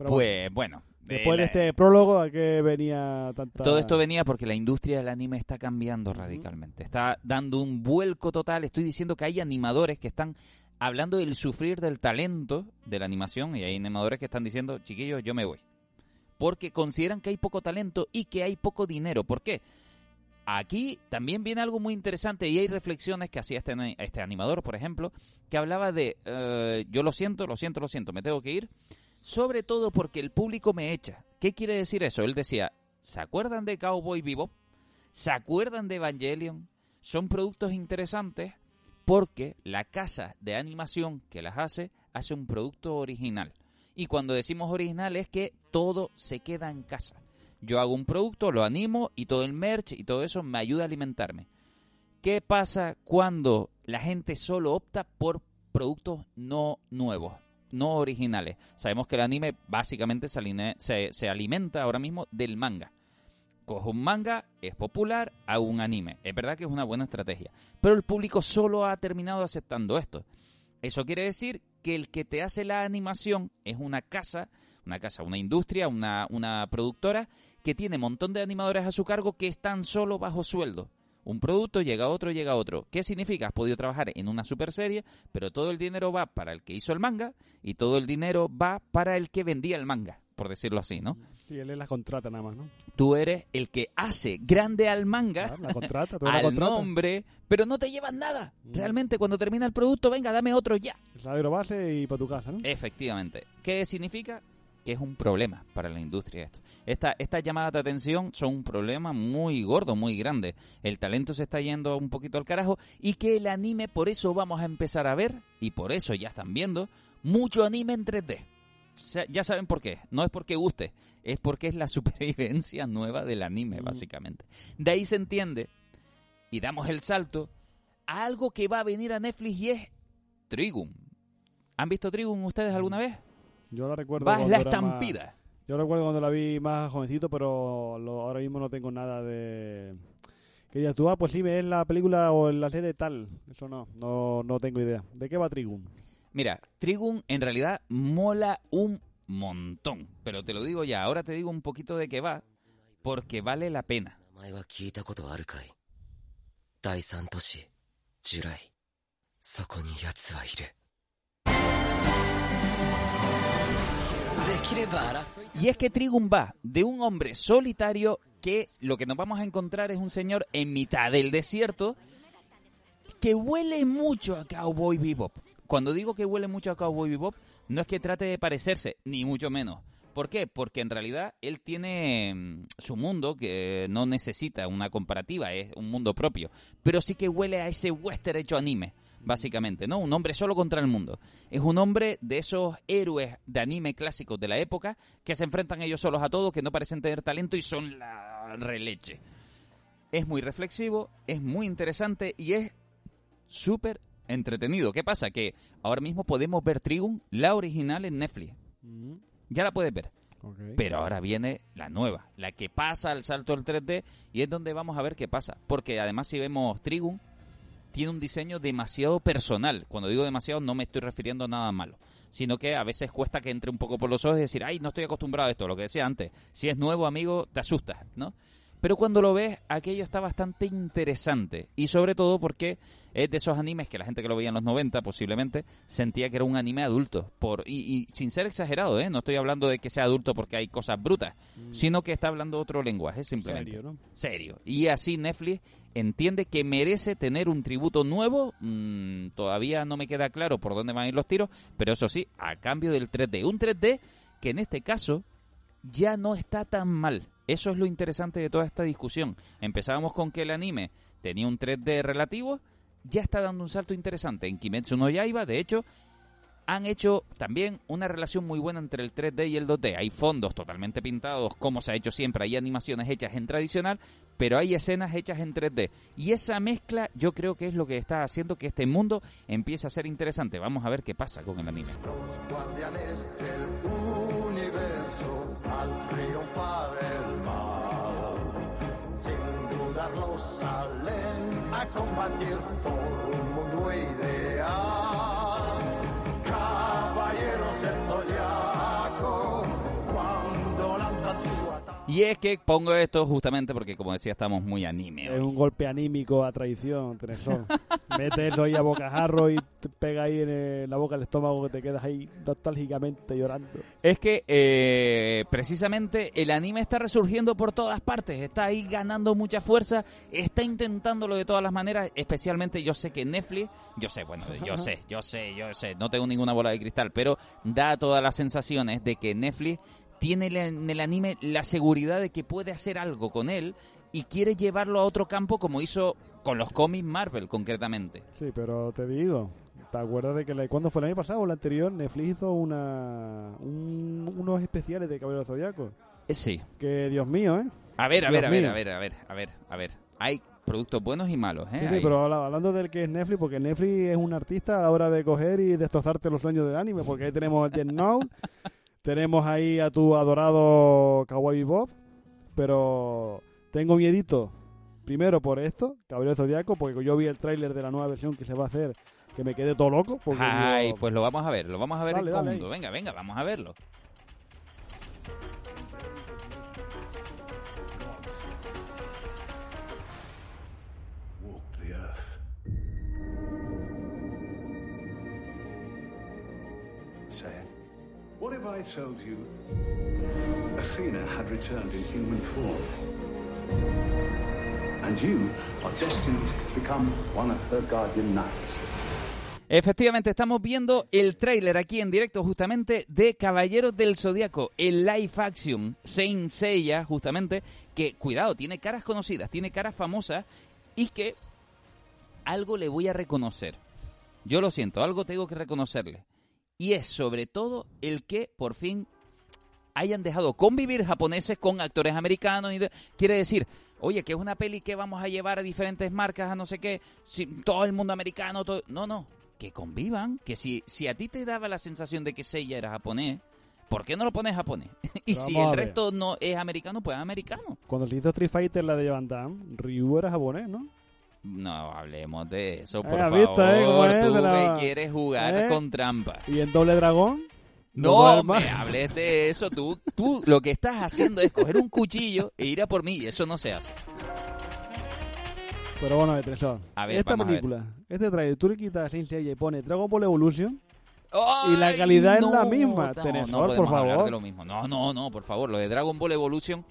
Pero pues bueno. después de la- este prólogo, ¿a qué venía tanta...? Todo esto venía porque la industria del anime está cambiando radicalmente. Está dando un vuelco total. Estoy diciendo que hay animadores que están hablando del sufrir del talento de la animación y hay animadores que están diciendo, chiquillos, yo me voy. Porque consideran que hay poco talento y que hay poco dinero. ¿Por qué? Aquí también viene algo muy interesante y hay reflexiones que hacía este, este animador, por ejemplo, que hablaba de, eh, yo lo siento, lo siento, lo siento, me tengo que ir, sobre todo porque el público me echa. ¿Qué quiere decir eso? Él decía, ¿se acuerdan de Cowboy Bebop? ¿Se acuerdan de Evangelion? Son productos interesantes porque la casa de animación que las hace hace un producto original. Y cuando decimos original es que todo se queda en casa. Yo hago un producto, lo animo y todo el merch y todo eso me ayuda a alimentarme. ¿Qué pasa cuando la gente solo opta por productos no nuevos, no originales? Sabemos que el anime básicamente se, se- se alimenta ahora mismo del manga. Cojo un manga, es popular, hago un anime. Es verdad que es una buena estrategia. Pero el público solo ha terminado aceptando esto. Eso quiere decir que el que te hace la animación es una casa, una casa, una industria, una, una productora que tiene un montón de animadores a su cargo que están solo bajo sueldo. Un producto llega otro, llega otro. ¿Qué significa? Has podido trabajar en una super serie, pero todo el dinero va para el que hizo el manga y todo el dinero va para el que vendía el manga, por decirlo así, ¿no? Sí, él la contrata nada más, ¿no? Tú eres el que hace grande al manga Claro, la contrata, tú la al contratas. nombre, pero no te llevan nada. Mm. Realmente, cuando termina el producto, venga, dame otro ya. El salario base y para tu casa, ¿no? Efectivamente. ¿Qué significa? Que es un problema para la industria esto. Esta, estas llamadas de atención son un problema muy gordo, muy grande. El talento se está yendo un poquito al carajo y que el anime, por eso vamos a empezar a ver, y por eso ya están viendo, mucho anime en 3D. Sa- Ya saben por qué. No es porque guste, es porque es la supervivencia nueva del anime, Mm. básicamente. De ahí se entiende, y damos el salto, a algo que va a venir a Netflix y es Trigun. ¿Han visto Trigun ustedes alguna vez? Yo la recuerdo Va cuando la era más- estampida. Yo recuerdo cuando la vi más jovencito, pero lo- ahora mismo no tengo nada de... Que digas tú, ah, pues sí, es la película o la serie tal. Eso no, no, no tengo idea. ¿De qué va Trigun? Mira, Trigun en realidad mola un montón. Pero te lo digo ya, ahora te digo un poquito de qué va, porque vale la pena. 名前は聞いたことあるかい第三都市、ジュライ。そこに奴はいる。 y es que Trigum va de un hombre solitario que lo que nos vamos a encontrar es un señor en mitad del desierto que huele mucho a Cowboy Bebop. Cuando digo que huele mucho a Cowboy Bebop, no es que trate de parecerse, ni mucho menos. ¿Por qué? Porque en realidad él tiene mm, su mundo que no necesita una comparativa, es un mundo propio, pero sí que huele a ese western hecho anime básicamente, ¿no? Un hombre solo contra el mundo. Es un hombre de esos héroes de anime clásicos de la época que se enfrentan ellos solos a todo, que no parecen tener talento y son la releche. Es muy reflexivo, es muy interesante y es súper entretenido. ¿Qué pasa? Que ahora mismo podemos ver Trigun, la original, en Netflix. Mm, Ya la puedes ver. Pero ahora viene la nueva, la que pasa al salto al 3D y es donde vamos a ver qué pasa. Porque además si vemos Trigun, tiene un diseño demasiado personal. Cuando digo demasiado no me estoy refiriendo a nada malo, sino que a veces cuesta que entre un poco por los ojos y decir, ay, no estoy acostumbrado a esto, lo que decía antes. Si es nuevo, amigo, te asustas, ¿no? Pero cuando lo ves, aquello está bastante interesante. Y sobre todo porque es de esos animes que la gente que lo veía en los 90 posiblemente sentía que era un anime adulto. Por, y, y sin ser exagerado, ¿eh? No estoy hablando de que sea adulto porque hay cosas brutas, sino que está hablando otro lenguaje, simplemente. Serio, ¿no? Serio. Y así Netflix entiende que merece tener un tributo nuevo. Mm, todavía no me queda claro por dónde van a ir los tiros, pero eso sí, a cambio del 3D. Un 3D que en este caso ya no está tan mal. Eso es lo interesante de toda esta discusión. Empezábamos con que el anime tenía un 3D relativo, ya está dando un salto interesante. En Kimetsu no Yaiba, de hecho, han hecho también una relación muy buena entre el 3D y el 2D. Hay fondos totalmente pintados, como se ha hecho siempre. Hay animaciones hechas en tradicional, pero hay escenas hechas en 3D. Y esa mezcla yo creo que es lo que está haciendo que este mundo empiece a ser interesante. Vamos a ver qué pasa con el anime. guardianes del al triunfar el mal. Sin dudarlo salen a combatir por un mundo ideal. Y es que pongo esto justamente porque, como decía, estamos muy anime. Es hoy. un golpe anímico a traición, tenés razón. Mételo ahí a bocajarro y te pega ahí en el- la boca del estómago que te quedas ahí nostálgicamente llorando. Es que eh, precisamente el anime está resurgiendo por todas partes, está ahí ganando mucha fuerza, está intentándolo de todas las maneras, especialmente yo sé que Netflix, yo sé, bueno, yo sé, yo sé, yo sé, no tengo ninguna bola de cristal, pero da todas las sensaciones de que Netflix tiene en el anime la seguridad de que puede hacer algo con él y quiere llevarlo a otro campo como hizo con los cómics Marvel concretamente. Sí, pero te digo, ¿te acuerdas de que la, cuándo fue el año pasado o el anterior? Netflix hizo una, un- unos especiales de Caballero Zodiaco. Eh, Sí. Que Dios mío, ¿eh? A ver, a Dios ver, a ver, mío. a ver, a ver, a ver, a ver. Hay productos buenos y malos, ¿eh? Sí, pero habla- hablando del que es Netflix, porque Netflix es un artista a la hora de coger y destrozarte los sueños del anime, porque ahí tenemos Death Note, tenemos ahí a tu adorado Kawaii Bob, pero tengo miedito, primero por esto, Caballero Zodiaco, porque yo vi el tráiler de la nueva versión que se va a hacer, que me quedé todo loco, porque Ay, pues lo vamos a ver, lo vamos a ver Dale, en dale. Venga, venga, vamos a verlo. What if I told you Athena had returned in human form? And you are destined to become one of her guardian knights. Efectivamente, estamos viendo el tráiler aquí en directo justamente de Caballeros del Zodíaco, el live action Saint Seiya, justamente, que, cuidado, tiene caras conocidas, tiene caras famosas y que algo le voy a reconocer. Yo lo siento, algo tengo que reconocerle. Y es sobre todo el que por fin hayan dejado convivir japoneses con actores americanos. Y de- quiere decir, oye, que es una peli que vamos a llevar a diferentes marcas, a no sé qué, si, todo el mundo americano, todo... no, no, que convivan, que si, si a ti te daba la sensación de que Seiya era japonés, ¿por qué no lo pones japonés? y Pero si el resto no es americano, pues es americano. Cuando se hizo Street Fighter, la de Van Damme, Ryu era japonés, ¿no? No hablemos de eso, por Eh, ¿has favor. eh? Tú la- me quieres jugar ¿Eh? con trampa. ¿Y en Doble Dragón? No, me hables de eso. Tú, tú lo que estás haciendo es coger un cuchillo e ir a por mí. Y eso no se hace. Pero bueno, Tresor. A ver, Esta vamos a ver. película, este trailer, tú le quitas Saint y pones Dragon Ball Evolution y la calidad es la misma. no, Tenesor, no por favor. de lo mismo. No, no, no, por favor. Lo de Dragon Ball Evolution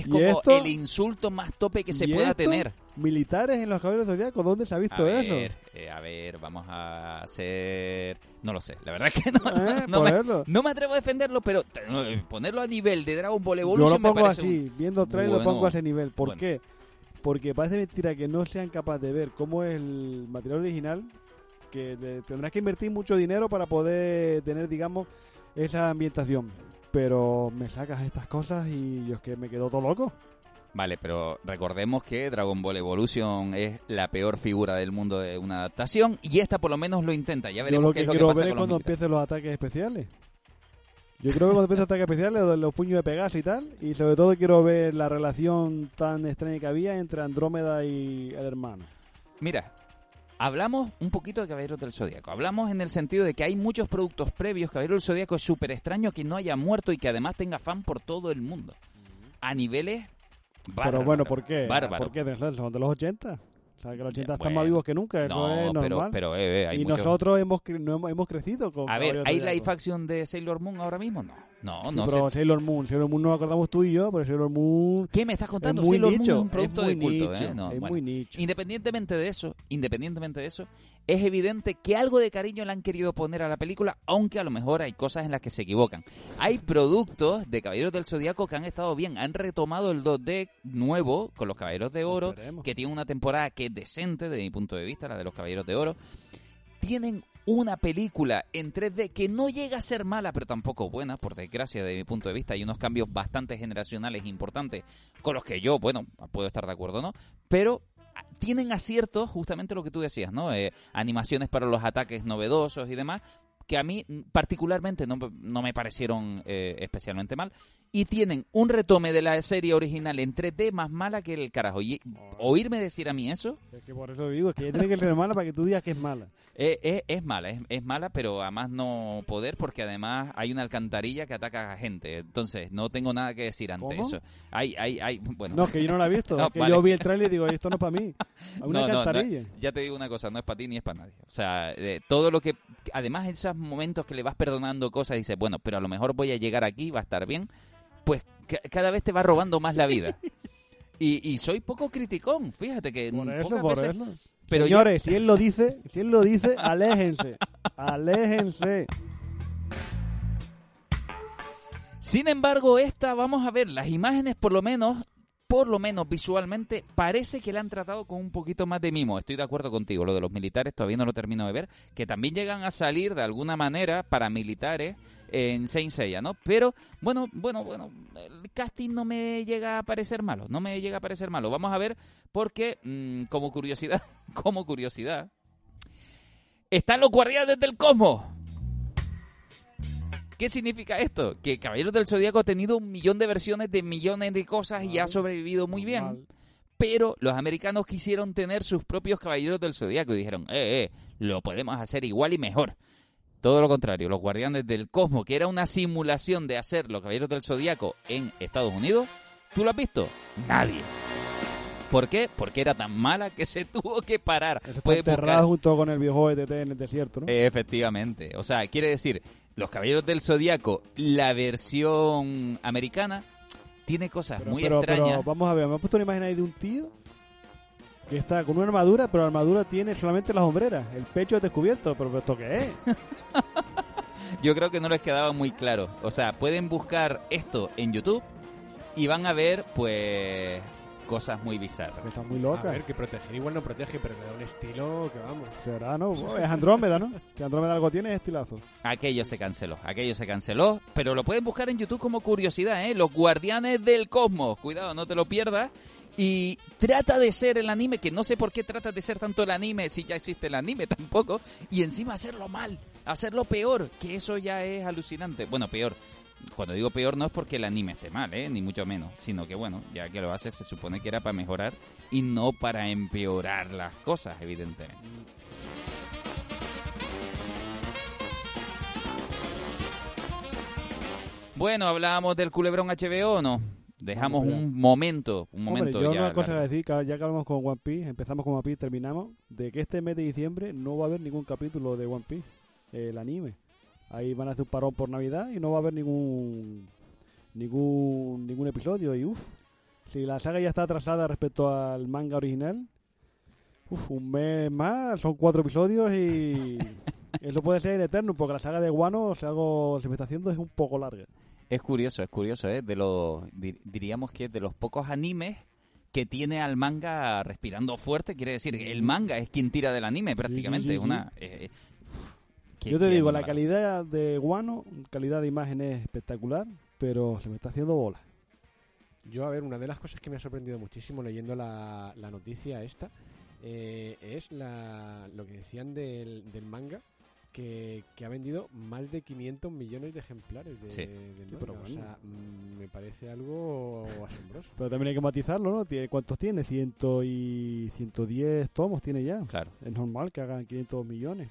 es ¿Y como esto? el insulto más tope que se ¿Y pueda esto? tener. Militares en los caballeros zodiacos, ¿dónde se ha A visto ver, eso? eh, a ver, vamos a hacer... No lo sé, la verdad es que no, Eh, no me, no me atrevo a defenderlo, pero eh, ponerlo a nivel de Dragon Ball Yo Evolution lo me pongo parece así, un- viendo trailer lo pongo a ese nivel. ¿Por bueno. qué? Porque parece mentira que no sean capaces de ver cómo es el material original, que tendrás que invertir mucho dinero para poder tener, digamos, esa ambientación. Pero me sacas estas cosas y yo es que me quedo todo loco. Vale, pero recordemos que Dragon Ball Evolution es la peor figura del mundo de una adaptación y esta por lo menos lo intenta. Ya Yo veremos lo qué que es lo que pasa ver es con los cuando empiecen los ataques especiales. Yo creo que cuando empiecen los ataques especiales, lo de los puños de Pegaso y tal, y sobre todo quiero ver la relación tan extraña que había entre Andrómeda y el hermano. Mira, hablamos un poquito de Caballeros del Zodíaco. Hablamos en el sentido de que hay muchos productos previos. Caballeros del Zodíaco es súper extraño que no haya muerto y que además tenga fan por todo el mundo. A niveles Pero bárbaros. bueno, ¿por qué? Bárbaro. ¿Por qué? Son de los 80. O sea, que los 80 están Bueno, más vivos que nunca, eso No, es pero, normal. pero eh, eh, hay y muchos- nosotros hemos, cre- no hemos, hemos crecido con A ver, ¿hay live action de Sailor Moon ahora mismo? No. No, no pero. Sailor Moon, Sailor Moon no lo acordamos tú y yo, pero Sailor Moon ¿Qué me estás contando? es muy Sailor Moon nicho, es un producto es muy de culto, nicho, ¿eh? No, es bueno. muy nicho. Independientemente de eso, independientemente de eso, es evidente que algo de cariño le han querido poner a la película, aunque a lo mejor hay cosas en las que se equivocan. Hay productos de Caballeros del Zodíaco que han estado bien, han retomado el 2D nuevo con los Caballeros de Oro, Esperemos. que tiene una temporada que es decente desde mi punto de vista, la de los Caballeros de Oro. Tienen una película en 3D que no llega a ser mala, pero tampoco buena, por desgracia, desde mi punto de vista. Hay unos cambios bastante generacionales importantes con los que yo, bueno, puedo estar de acuerdo, ¿no? Pero ah, tienen aciertos, justamente lo que tú decías, ¿no? Eh, animaciones para los ataques novedosos y demás, que a mí mm, particularmente no, no me parecieron eh, especialmente mal. Y tienen un retome de la serie original en 3D más mala que el carajo. Y oírme decir a mí eso Es que por eso digo, es que ella tiene que ser mala para que tú digas que es mala. eh, es, es mala, es, es mala, pero a más no poder porque además hay una alcantarilla que ataca a gente. Entonces, no tengo nada que decir ante ¿Cómo? eso. Hay, hay, hay, bueno. No, que yo no la he visto. No, es que vale. yo vi el trailer y digo, esto no es para mí. Hay una No, no, no, cantarilla. ya te digo una cosa, no es para ti ni es para nadie. O sea, eh, todo lo que... Además, esos momentos que le vas perdonando cosas dices, bueno, pero a lo mejor voy a llegar aquí, va a estar bien, pues ca- cada vez te va robando más la vida. Y, y soy poco criticón, fíjate que Por eso, pocas por veces- eso. Pero yo- Señores, si él lo dice, si él lo dice, aléjense. Aléjense. Sin embargo, esta, vamos a ver, las imágenes por lo menos, por lo menos visualmente, parece que la han tratado con un poquito más de mimo. Estoy de acuerdo contigo, lo de los militares todavía no lo termino de ver, que también llegan a salir de alguna manera paramilitares en Saint Seiya, ¿no? Pero, bueno, bueno, bueno, el casting no me llega a parecer malo, no me llega a parecer malo. Vamos a ver, porque, mm, como curiosidad, como curiosidad, están los guardianes del cosmos. ¿Qué significa esto? Que Caballeros del Zodíaco ha tenido un millón de versiones de millones de cosas y ha sobrevivido muy bien. Pero los americanos quisieron tener sus propios Caballeros del Zodíaco y dijeron, eh, eh, lo podemos hacer igual y mejor. Todo lo contrario, los Guardianes del Cosmos, que era una simulación de hacer los Caballeros del Zodíaco en Estados Unidos, ¿tú lo has visto? Nadie. ¿Por qué? Porque era tan mala que se tuvo que parar. Eso está Puedes buscar- enterrado junto con el viejo ETT en el desierto, ¿no? Efectivamente. O sea, quiere decir, Los Caballeros del Zodíaco, la versión americana, tiene cosas Pero, muy pero, pero extrañas. vamos a ver, me ha puesto una imagen ahí de un tío que está con una armadura, pero la armadura tiene solamente las hombreras, el pecho es descubierto, pero ¿esto qué es? Yo creo que no les quedaba muy claro. O sea, pueden buscar esto en YouTube y van a ver, pues, cosas muy bizarras. Que está muy A loca. ver, que proteger igual no protege, pero le da un estilo que vamos. Será, ¿no? Es Andrómeda, ¿no? Si Andrómeda algo tiene es estilazo. Aquello se canceló, aquello se canceló, pero lo pueden buscar en YouTube como curiosidad, ¿eh? Los Guardianes del Cosmos. Cuidado, no te lo pierdas. Y trata de ser el anime, que no sé por qué trata de ser tanto el anime si ya existe el anime tampoco, y encima hacerlo mal, hacerlo peor, que eso ya es alucinante. Bueno, peor. Cuando digo peor no es porque el anime esté mal, ¿eh? ni mucho menos, sino que bueno, ya que lo hace se supone que era para mejorar y no para empeorar las cosas, evidentemente. Bueno, hablábamos del culebrón HBO o no. Dejamos Hombre, un momento, un Hombre, momento yo ya. una cosa que decir, ya que hablamos con One Piece, empezamos con One Piece, terminamos, de que este mes de diciembre no va a haber ningún capítulo de One Piece, el anime. Ahí van a hacer un parón por Navidad y no va a haber ningún ningún ningún episodio y uff, si la saga ya está atrasada respecto al manga original, uf, un mes más, son cuatro episodios y eso puede ser eterno porque la saga de Guano, si algo se me está haciendo, es un poco larga. Es curioso, es curioso, ¿eh? De los, di- diríamos que de los pocos animes que tiene al manga respirando fuerte, quiere decir, el manga es quien tira del anime prácticamente. sí, es sí. una, eh, Yo te digo, la calidad de Guano, calidad de imagen es espectacular, pero se me está haciendo bola. Yo, a ver, una de las cosas que me ha sorprendido muchísimo leyendo la, la noticia esta eh, es la, lo que decían del, del manga, que, que ha vendido más de 500 millones de ejemplares de, Sí. del Sí, pero bueno. O sea, mm, me parece algo asombroso. Pero también hay que matizarlo, ¿no? Tiene- ¿Cuántos tiene? Ciento y 110 tomos tiene ya. Claro. Es normal que hagan 500 millones.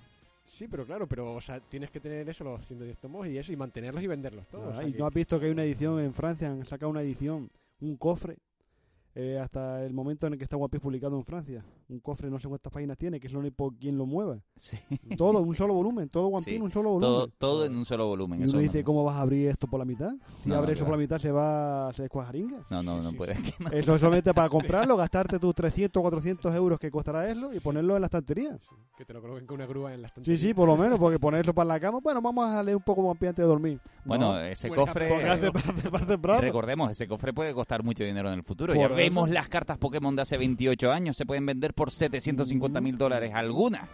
Sí, pero claro, pero o sea, tienes que tener eso, los 110 tomos y eso, y mantenerlos y venderlos todos. o sea y que- no has visto que hay una edición en Francia, han sacado una edición, un cofre, eh, hasta el momento en el que está One Piece publicado en Francia. Un cofre, no sé cuántas páginas tiene, que es lo único quien lo mueva. Sí. Todo, un solo volumen, todo One Sí, un solo Todo, volumen. todo en un solo volumen. y eso uno no- dice, ¿cómo vas a abrir esto por la mitad? Si No, abres eso por la mitad se va, se descuajaringa. No, no, Sí, no sí. puede. que no. Eso es solamente para comprarlo, gastarte tus 300 o 400 euros que costará eso y ponerlo en la estantería. que te lo coloquen con una grúa en la Sí, estantería. sí, por lo menos, porque ponerlo para la cama, bueno, vamos a leer un poco One Piece antes de dormir. Bueno, No, ese cofre... porque hace, hace, hace. Recordemos, ese cofre puede costar mucho dinero en el futuro. Por ya eso. vemos las cartas Pokémon de hace 28 años, se pueden vender por 750 mil dólares algunas.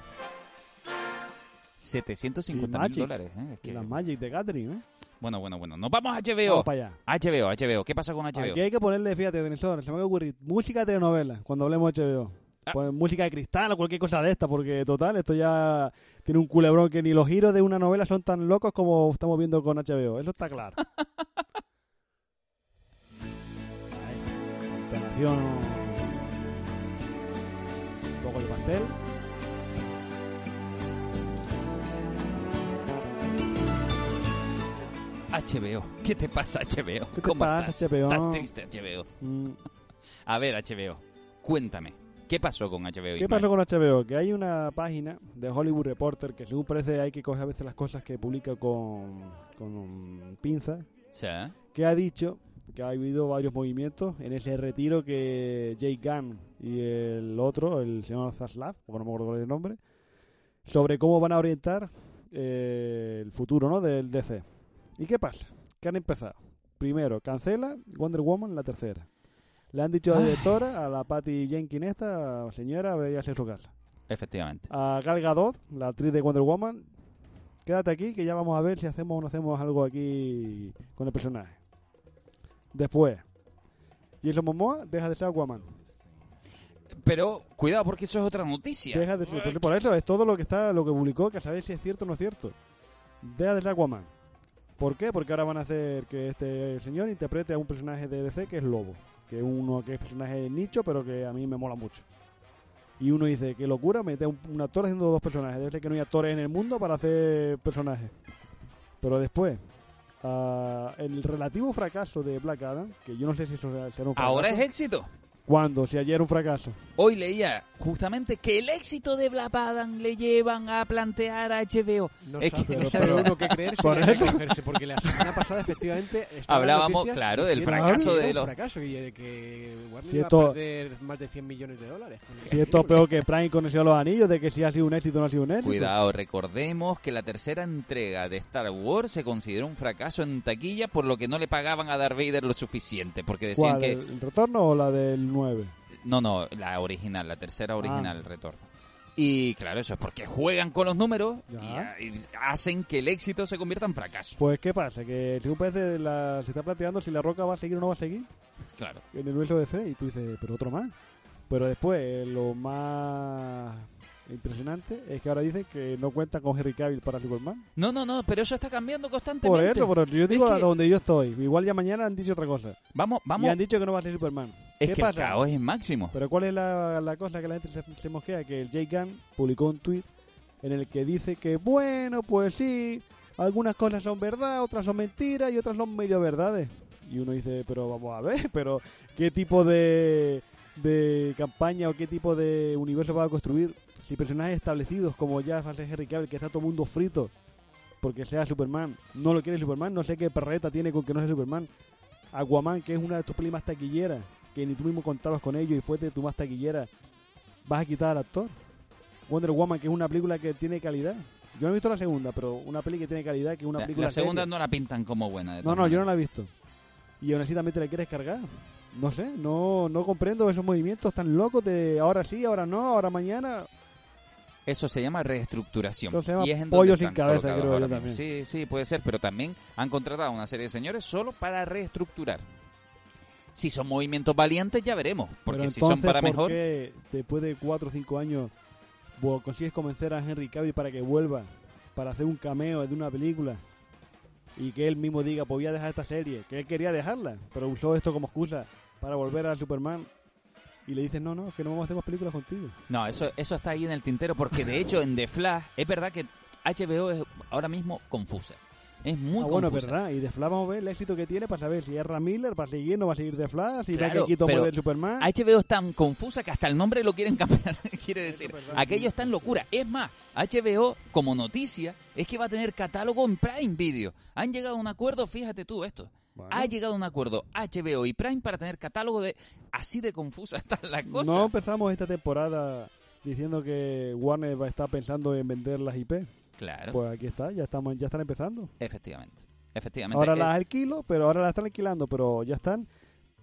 750 mil dólares. ¿eh? Es que- La Magic de Gathering, ¿eh? Bueno, bueno, bueno. Nos vamos a HBO. Vamos para allá. HBO, HBO. ¿Qué pasa con HBO? Aquí hay que ponerle, fíjate, Denison, se me va a ocurrir música de telenovela cuando hablemos de HBO. Ah. Poner música de cristal o cualquier cosa de esta, porque total, esto ya tiene un culebrón que ni los giros de una novela son tan locos como estamos viendo con HBO. Eso está claro. poco de pastel. HBO. ¿Qué te pasa, HBO? ¿Qué te ¿Cómo pasa, estás? HBO? Estás triste, HBO. Mm, A ver, HBO. Cuéntame. ¿Qué pasó con HBO? ¿Qué pasó con HBO? Que hay una página de Hollywood Reporter que según parece hay que coger a veces las cosas que publica con, con pinzas, Sí. que ha dicho que ha habido varios movimientos en ese retiro que Jake Gunn y el otro, el señor Zaslav, porque no me acuerdo el nombre, sobre cómo van a orientar eh, el futuro ¿no? del DC. ¿Y qué pasa? Que han empezado. Primero, cancela Wonder Woman la tercera. Le han dicho a la directora, a la Patty Jenkins esta, señora, véase a su casa. Efectivamente. A Gal Gadot, la actriz de Wonder Woman, quédate aquí que ya vamos a ver si hacemos o no hacemos algo aquí con el personaje. Después, Jason Momoa deja de ser Aquaman. Pero cuidado porque eso es otra noticia. Deja de ser, por eso es todo lo que está, lo que publicó, que a saber si es cierto o no es cierto. Deja de ser Aquaman. ¿Por qué? Porque ahora van a hacer que este señor interprete a un personaje de DC que es Lobo. Que es uno que es personaje nicho, pero que a mí me mola mucho. Y uno dice, qué locura, mete un, un actor haciendo dos personajes. Debe ser que no hay actores en el mundo para hacer personajes. Pero después, ah, el relativo fracaso de Black Adam, que yo no sé si eso será un fracaso. Ahora es éxito. ¿Cuándo? Si ayer era un fracaso. Hoy leía justamente que el éxito de Black Adam le llevan a plantear a HBO. No Es sabe, que- no sabe uno qué creer si Por que eso. cogerse, porque la semana pasada efectivamente Hablábamos, claro, del fracaso que de los- fracaso y de que Warner Si iba esto- a perder más de 100 millones de dólares. Si esto es peor que Prime con de los Anillos, de que si ha sido un éxito o no ha sido un éxito. Cuidado, recordemos que la tercera entrega de Star Wars se consideró un fracaso en taquilla por lo que no le pagaban a Darth Vader lo suficiente, porque decían ¿Cuál? que ¿El el retorno o la del 9? no, no, la original, la tercera original, Ah. el retorno. Y claro, eso es porque juegan con los números y, Ya. y hacen que el éxito se convierta en fracaso. Pues, ¿qué pasa? Que según parece, la, se está planteando si la roca va a seguir o no va a seguir Claro. en el universo DC. Y tú dices, pero otro más. Pero después, lo más impresionante es que ahora dicen que no cuenta con Henry Cavill para Superman. No, no, no, pero eso está cambiando constantemente. Por eso, pero yo digo Es a que- donde yo estoy. Igual ya mañana han dicho otra cosa. Vamos, Y vamos. han dicho que no va a ser Superman. Es ¿Qué que pasa? el caos es máximo. Pero ¿cuál es la, la cosa que la gente se, se mosquea? Que el Jay Gunn publicó un tweet en el que dice que, bueno, pues sí, algunas cosas son verdad, otras son mentiras y otras son medio verdades. Y uno dice, pero vamos a ver, pero ¿qué tipo de, de campaña o qué tipo de universo va a construir? Si personajes establecidos como ya ser Henry Cavill, que está todo el mundo frito porque sea Superman, no lo quiere Superman, no sé qué perreta tiene con que no sea Superman. Aquaman, que es una de tus pelis más taquilleras, que ni tú mismo contabas con ello y fue de tu más taquillera, vas a quitar al actor. Wonder Woman, que es una película que tiene calidad. Yo no he visto la segunda, pero una peli que tiene calidad, que es una La, película la segunda seria. no la pintan como buena. de No, no, yo no la he visto. Y aún así también te la quieres cargar. No sé, no, no comprendo esos movimientos tan locos de ahora sí, ahora no, ahora mañana. Eso se llama reestructuración. Eso se llama y es en pollo sin cabeza, creo yo mismo. Sí, sí, puede ser, pero también han contratado a una serie de señores solo para reestructurar. Si son movimientos valientes, ya veremos. Porque si son para ¿por mejor, qué después de 4 o 5 años consigues convencer a Henry Cavill para que vuelva, para hacer un cameo de una película? Y que él mismo diga, pues voy a dejar esta serie, que él quería dejarla, pero usó esto como excusa para volver a Superman. Y le dicen, no, no, que no vamos a hacer más películas contigo. No, eso, eso está ahí en el tintero porque de hecho en The Flash es verdad que HBO es ahora mismo confusa. Es muy ah, bueno, confusa. verdad. Y de Flash vamos a ver el éxito que tiene para saber si es Ram Miller, para seguir, no va a seguir de Flash, si Claro, que mueve el Superman. HBO es tan confusa que hasta el nombre lo quieren cambiar. Quiere decir, aquello está en locura. Es más, HBO, como noticia, es que va a tener catálogo en Prime Video. Han llegado a un acuerdo, fíjate tú esto. Bueno. Ha llegado a un acuerdo HBO y Prime para tener catálogo de. Así de confusa está la cosa. No empezamos esta temporada diciendo que Warner va a estar pensando en vender las IP. Claro, Pues aquí está, ya estamos, ya están empezando. efectivamente. Efectivamente. Ahora Eh, las alquilo, pero ahora las están alquilando, pero ya están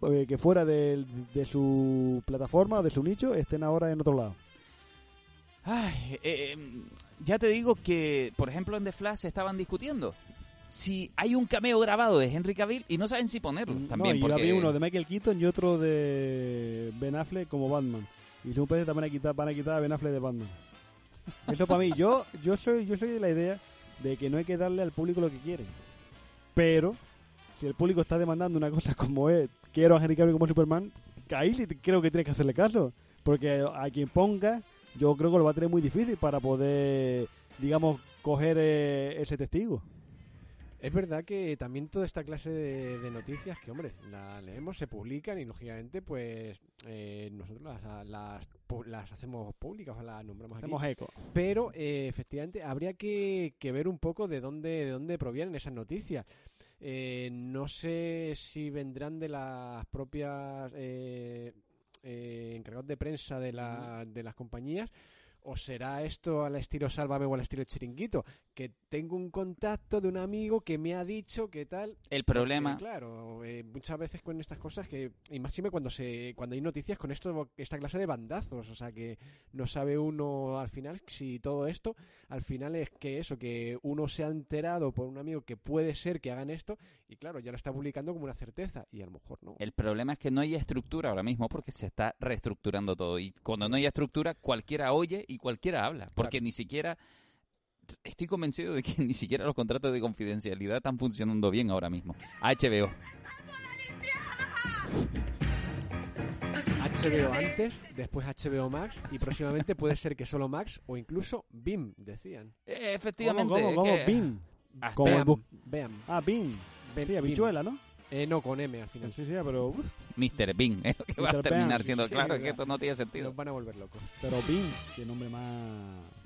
eh, que fuera del- de, su plataforma de su nicho estén ahora en otro lado. Ay, eh, ya te digo que, por ejemplo, en The Flash estaban discutiendo si hay un cameo grabado de Henry Cavill y no saben si ponerlo. También no, y porque... había uno de Michael Keaton y otro de Ben Affleck como Batman. Y según parece también a quitar, van a quitar a Ben Affleck de Batman. Eso para mí, yo yo soy yo soy de la idea de que no hay que darle al público lo que quiere. Pero si el público está demandando una cosa como es, quiero a Henry Cavill como Superman, ahí creo que tienes que hacerle caso, porque a quien ponga, yo creo que lo va a tener muy difícil para poder, digamos, coger eh, ese testigo. Es verdad que también toda esta clase de, de noticias que, hombre, la leemos, se publican y lógicamente, pues eh, nosotros las, las, las hacemos públicas o las nombramos aquí. Hacemos eco. Pero eh, efectivamente habría que, que ver un poco de dónde, de dónde provienen esas noticias. Eh, no sé si vendrán de las propias eh, eh, encargados de prensa de, la, de las compañías o será esto al estilo Sálvame o al estilo Chiringuito, que tengo un contacto de un amigo que me ha dicho que tal. El problema... Porque, claro, eh, muchas veces con estas cosas que, y más siempre cuando se, cuando hay noticias con esto, esta clase de bandazos, o sea que no sabe uno al final si todo esto, al final es que eso, que uno se ha enterado por un amigo que puede ser que hagan esto, y claro, ya lo está publicando como una certeza, y a lo mejor no. El problema es que no hay estructura ahora mismo porque se está reestructurando todo. Y cuando no hay estructura, cualquiera oye y cualquiera habla. Porque ni siquiera. Estoy convencido de que ni siquiera los contratos de confidencialidad están funcionando bien ahora mismo. HBO. HBO antes, después HBO Max, y próximamente puede ser que solo Max o incluso BIM, decían. Eh, efectivamente. ¿Cómo, cómo, Bean. Ah, Como. Ah, Beam. habichuela, ¿no? Eh, no, con M al final. Sí, sí, pero... uf, Mr. Bean es lo que va a terminar Bean, siendo. sí, claro, sí, es que esto no tiene sentido. Nos van a volver locos. pero Bean, qué nombre más...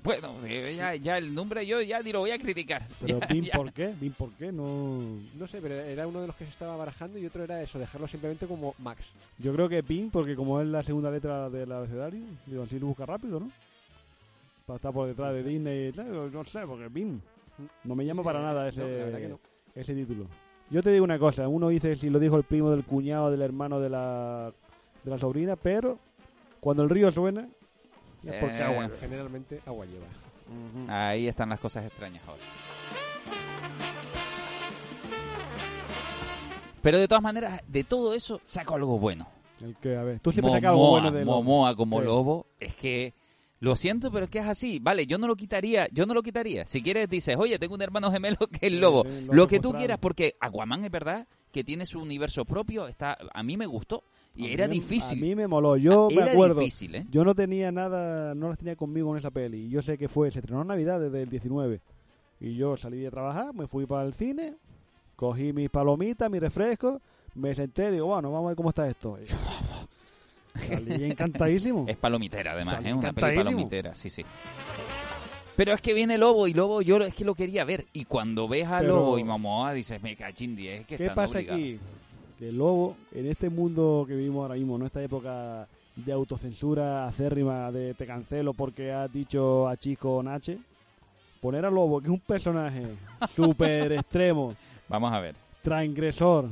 Bueno, ya, ya el nombre yo ya ni lo voy a criticar. Pero Ya, Bean, ya. ¿por qué? Bean, ¿por qué? No... No sé, pero era uno de los que se estaba barajando y otro era eso, dejarlo simplemente como Max. Yo creo que Bean, porque como es la segunda letra del abecedario, digo, así lo busca rápido, ¿no? Para estar por detrás de Disney y tal, no sé, porque Bean. No me llama Sí, para nada no, ese, la verdad que no. ese título. Yo te digo una cosa, uno dice si lo dijo el primo del cuñado, del hermano de la, de la sobrina, pero cuando el río suena, es porque Eh, agua. Generalmente agua lleva. Ahí están las cosas extrañas ahora. Pero de todas maneras, de todo eso saco algo bueno. El que, a ver, tú siempre sacas algo bueno de Momoa como Sí. lobo, es que Lo siento, pero es que es así. Vale, yo no lo quitaría, yo no lo quitaría. Si quieres dices, oye, tengo un hermano gemelo que es el lobo. sí, lo que tú quieras, porque Aquaman es verdad que tiene su universo propio. Está, a mí me gustó y era mí- difícil. A mí me moló. Yo me Era acuerdo. difícil, ¿eh? Yo no tenía nada, no las tenía conmigo en esa peli. Yo sé que fue, se estrenó en Navidad desde el 19. Y yo salí de trabajar, me fui para el cine, cogí mis palomitas, mi refresco, me senté, digo, bueno, vamos a ver cómo está esto. Y salí encantadísimo. Es palomitera, además, Salí es una peli palomitera, sí, sí. Pero es que viene Lobo y Lobo yo es que lo quería ver. Y cuando ves a Pero- Lobo y Momoa dices, me cachín 10, es que ¿Qué pasa obligados. aquí? Que el lobo, en este mundo que vivimos ahora mismo, en esta época de autocensura acérrima, de te cancelo porque has dicho a chico Nache, poner a Lobo, que es un personaje súper extremo, Vamos a ver. transgresor,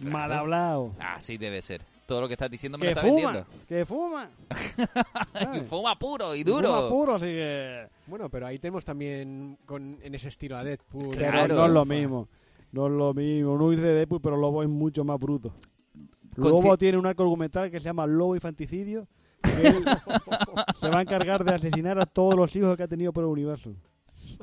mal hablado, Así debe ser. Todo lo que estás diciendo me que lo está fuma, vendiendo. que fuma. Fuma puro y duro. Fuma puro, así que... Bueno, pero ahí tenemos también con, en ese estilo a Deadpool. Pero no es lo mismo. No es lo mismo. Uno dice Deadpool, pero Lobo es mucho más bruto. Lobo tiene un arco argumental que se llama Lobo Infanticidio. Que él se va a encargar de asesinar a todos los hijos que ha tenido por el universo.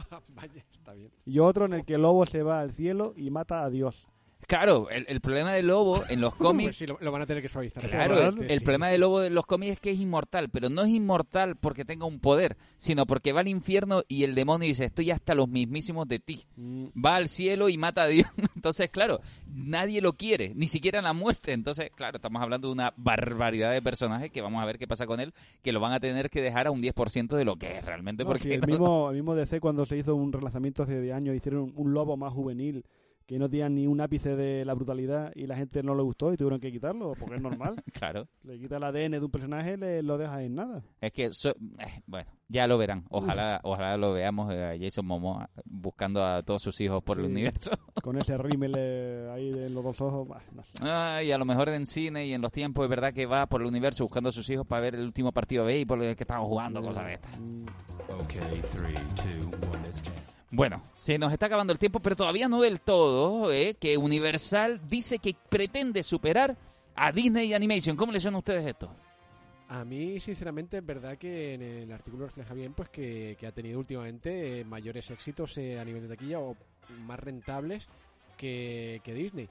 Vaya, está bien. Y otro en el que Lobo se va al cielo y mata a Dios. Claro, el, el problema de Lobo en los cómics... sí, lo, lo van a tener que suavizar. Claro, el, el sí. problema de Lobo de los cómics es que es inmortal, pero no es inmortal porque tenga un poder, sino porque va al infierno y el demonio dice, estoy hasta los mismísimos de ti. Mm, Va al cielo y mata a Dios. Entonces, claro, nadie lo quiere, ni siquiera la muerte. Entonces, claro, estamos hablando de una barbaridad de personajes que vamos a ver qué pasa con él, que lo van a tener que dejar a un 10% de lo que es realmente. No, porque sí, el, no- mismo, el mismo DC cuando se hizo un relanzamiento hace de años hicieron un, un lobo más juvenil que no tenía ni un ápice de la brutalidad y la gente no le gustó y tuvieron que quitarlo porque es normal. Claro, le quita el ADN de un personaje le lo deja en nada. es que, so- eh, bueno, ya lo verán. Ojalá ojalá lo veamos eh, a Jason Momoa buscando a todos sus hijos por el universo. Con ese rímel eh, ahí de los dos ojos. bah, no sé. Ah, y a lo mejor en cine y en los tiempos es verdad que va por el universo buscando a sus hijos para ver el último partido de béisbol que estaban jugando, cosas de estas. Mm, Okay, three, two, one, let's jam. Bueno, se nos está acabando el tiempo, pero todavía no del todo, ¿eh? que Universal dice que pretende superar a Disney Animation. ¿Cómo le suena a ustedes esto? A mí, sinceramente, es verdad que en el artículo refleja bien pues que, que ha tenido últimamente eh, mayores éxitos eh, a nivel de taquilla o más rentables que, que Disney.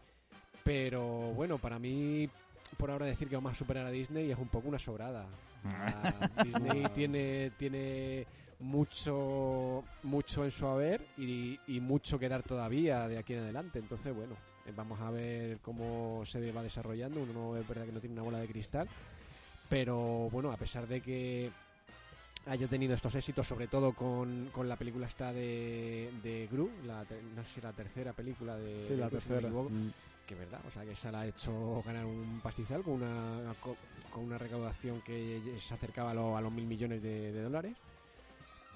Pero bueno, para mí, por ahora decir que vamos a superar a Disney es un poco una sobrada. Disney tiene, tiene mucho, mucho en su haber y, y mucho que dar todavía de aquí en adelante. Entonces, bueno, eh, vamos a ver cómo se va desarrollando. Uno no- es verdad que no tiene una bola de cristal. Pero bueno, a pesar de que haya tenido estos éxitos, sobre todo con, con la película esta de, de Gru, la no sé si la tercera película de, Sí, de la Gru, tercera. Mm. que es verdad, o sea que esa la ha hecho ganar un pastizal con una co- con una recaudación que se acercaba a, lo- a los mil millones de, de dólares.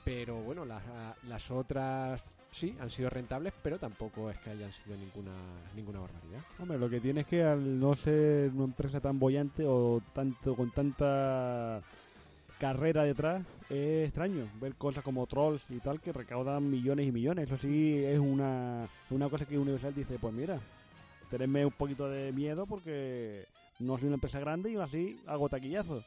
Pero bueno, las, las otras sí han sido rentables, pero tampoco es que hayan sido ninguna ninguna barbaridad. Hombre, lo que tiene es que al no ser una empresa tan bollante o tanto con tanta carrera detrás, es extraño ver cosas como Trolls y tal que recaudan millones y millones. Eso sí es una, una cosa que Universal dice, pues mira, tenedme un poquito de miedo porque no soy una empresa grande y aún así hago taquillazos.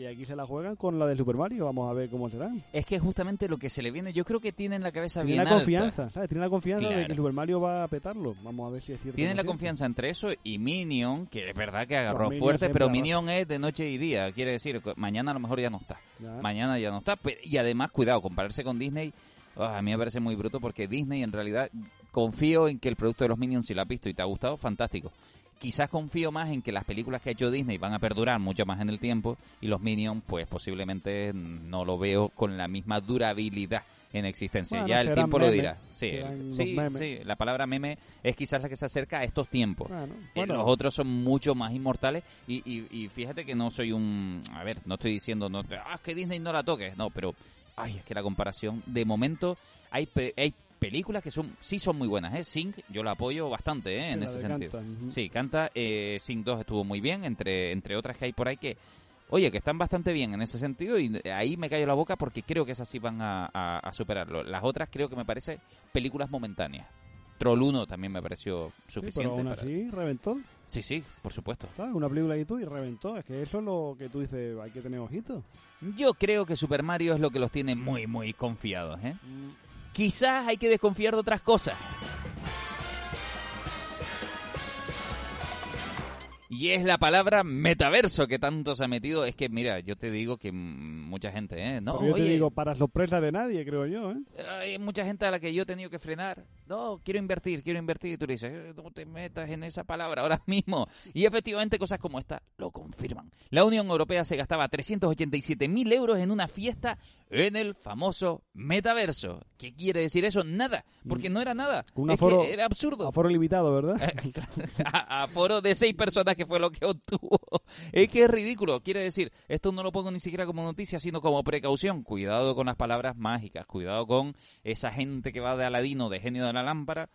Que aquí se la juegan con la de Super Mario, vamos a ver cómo serán. Es que justamente lo que se le viene, yo creo que tienen la cabeza Tienen bien la alta. confianza, ¿sabes? Tienen la confianza de que Super Mario va a petarlo. Vamos a ver si es cierto. Tienen la cierto. confianza entre eso y Minion, que es verdad que agarró Minion fuerte, pero. Minion es de noche y día. Quiere decir, mañana a lo mejor ya no está. Ya. Mañana ya no está. Y además, cuidado, compararse con Disney, ah, a mí me parece muy bruto porque Disney en realidad confío en que el producto de los Minions, si lo has visto y te ha gustado, fantástico. Quizás confío más en que las películas que ha hecho Disney van a perdurar mucho más en el tiempo y los Minions, pues posiblemente no lo veo con la misma durabilidad en existencia. Bueno, ya el tiempo lo dirá. Sí, sí, sí, la palabra meme es quizás la que se acerca a estos tiempos. Bueno, Eh, bueno. los otros son mucho más inmortales y, y, y fíjate que no soy un... A ver, no estoy diciendo, no, ah, es que Disney no la toques, no, pero... Ay, es que la comparación, de momento, hay, hay películas que son sí son muy buenas, ¿eh? Sync, yo la apoyo bastante, ¿eh? Sí, En ese sentido. Canta. Sí, Canta, eh, Sync 2 estuvo muy bien, entre, entre otras que hay por ahí que... Oye, que están bastante bien en ese sentido y ahí me callo la boca porque creo que esas sí van a, a- a superarlo. Las otras creo que me parece películas momentáneas. Troll 1 también me pareció Sí, suficiente. pero aún para- así reventó. sí, sí, por supuesto. ¿sabes? Una película y tú y reventó. Es que eso es lo que tú dices, hay que tener ojito. Yo creo que Super Mario es lo que los tiene muy, muy confiados. ¿eh? Quizás hay que desconfiar de otras cosas. Y es la palabra metaverso que tanto se ha metido. Es que, mira, yo te digo que mucha gente, ¿eh? No, Pero yo oye, te digo, para sorpresa de nadie, creo yo, ¿eh? hay mucha gente a la que yo he tenido que frenar. No, quiero invertir, quiero invertir. Y tú le dices, "Eh, no te metas en esa palabra ahora mismo. Y efectivamente cosas como esta lo confirman. La Unión Europea se gastaba 387 mil euros en una fiesta en el famoso metaverso. ¿Qué quiere decir eso? Nada, porque no era nada. Mm. Un Es que aforo- era absurdo. Aforo limitado, ¿verdad? aforo de seis personas que fue lo que obtuvo. Es que es ridículo. Quiere decir, esto no lo pongo ni siquiera como noticia, sino como precaución. Cuidado con las palabras mágicas. Cuidado con esa gente que va de Aladino, de genio de la lámpara.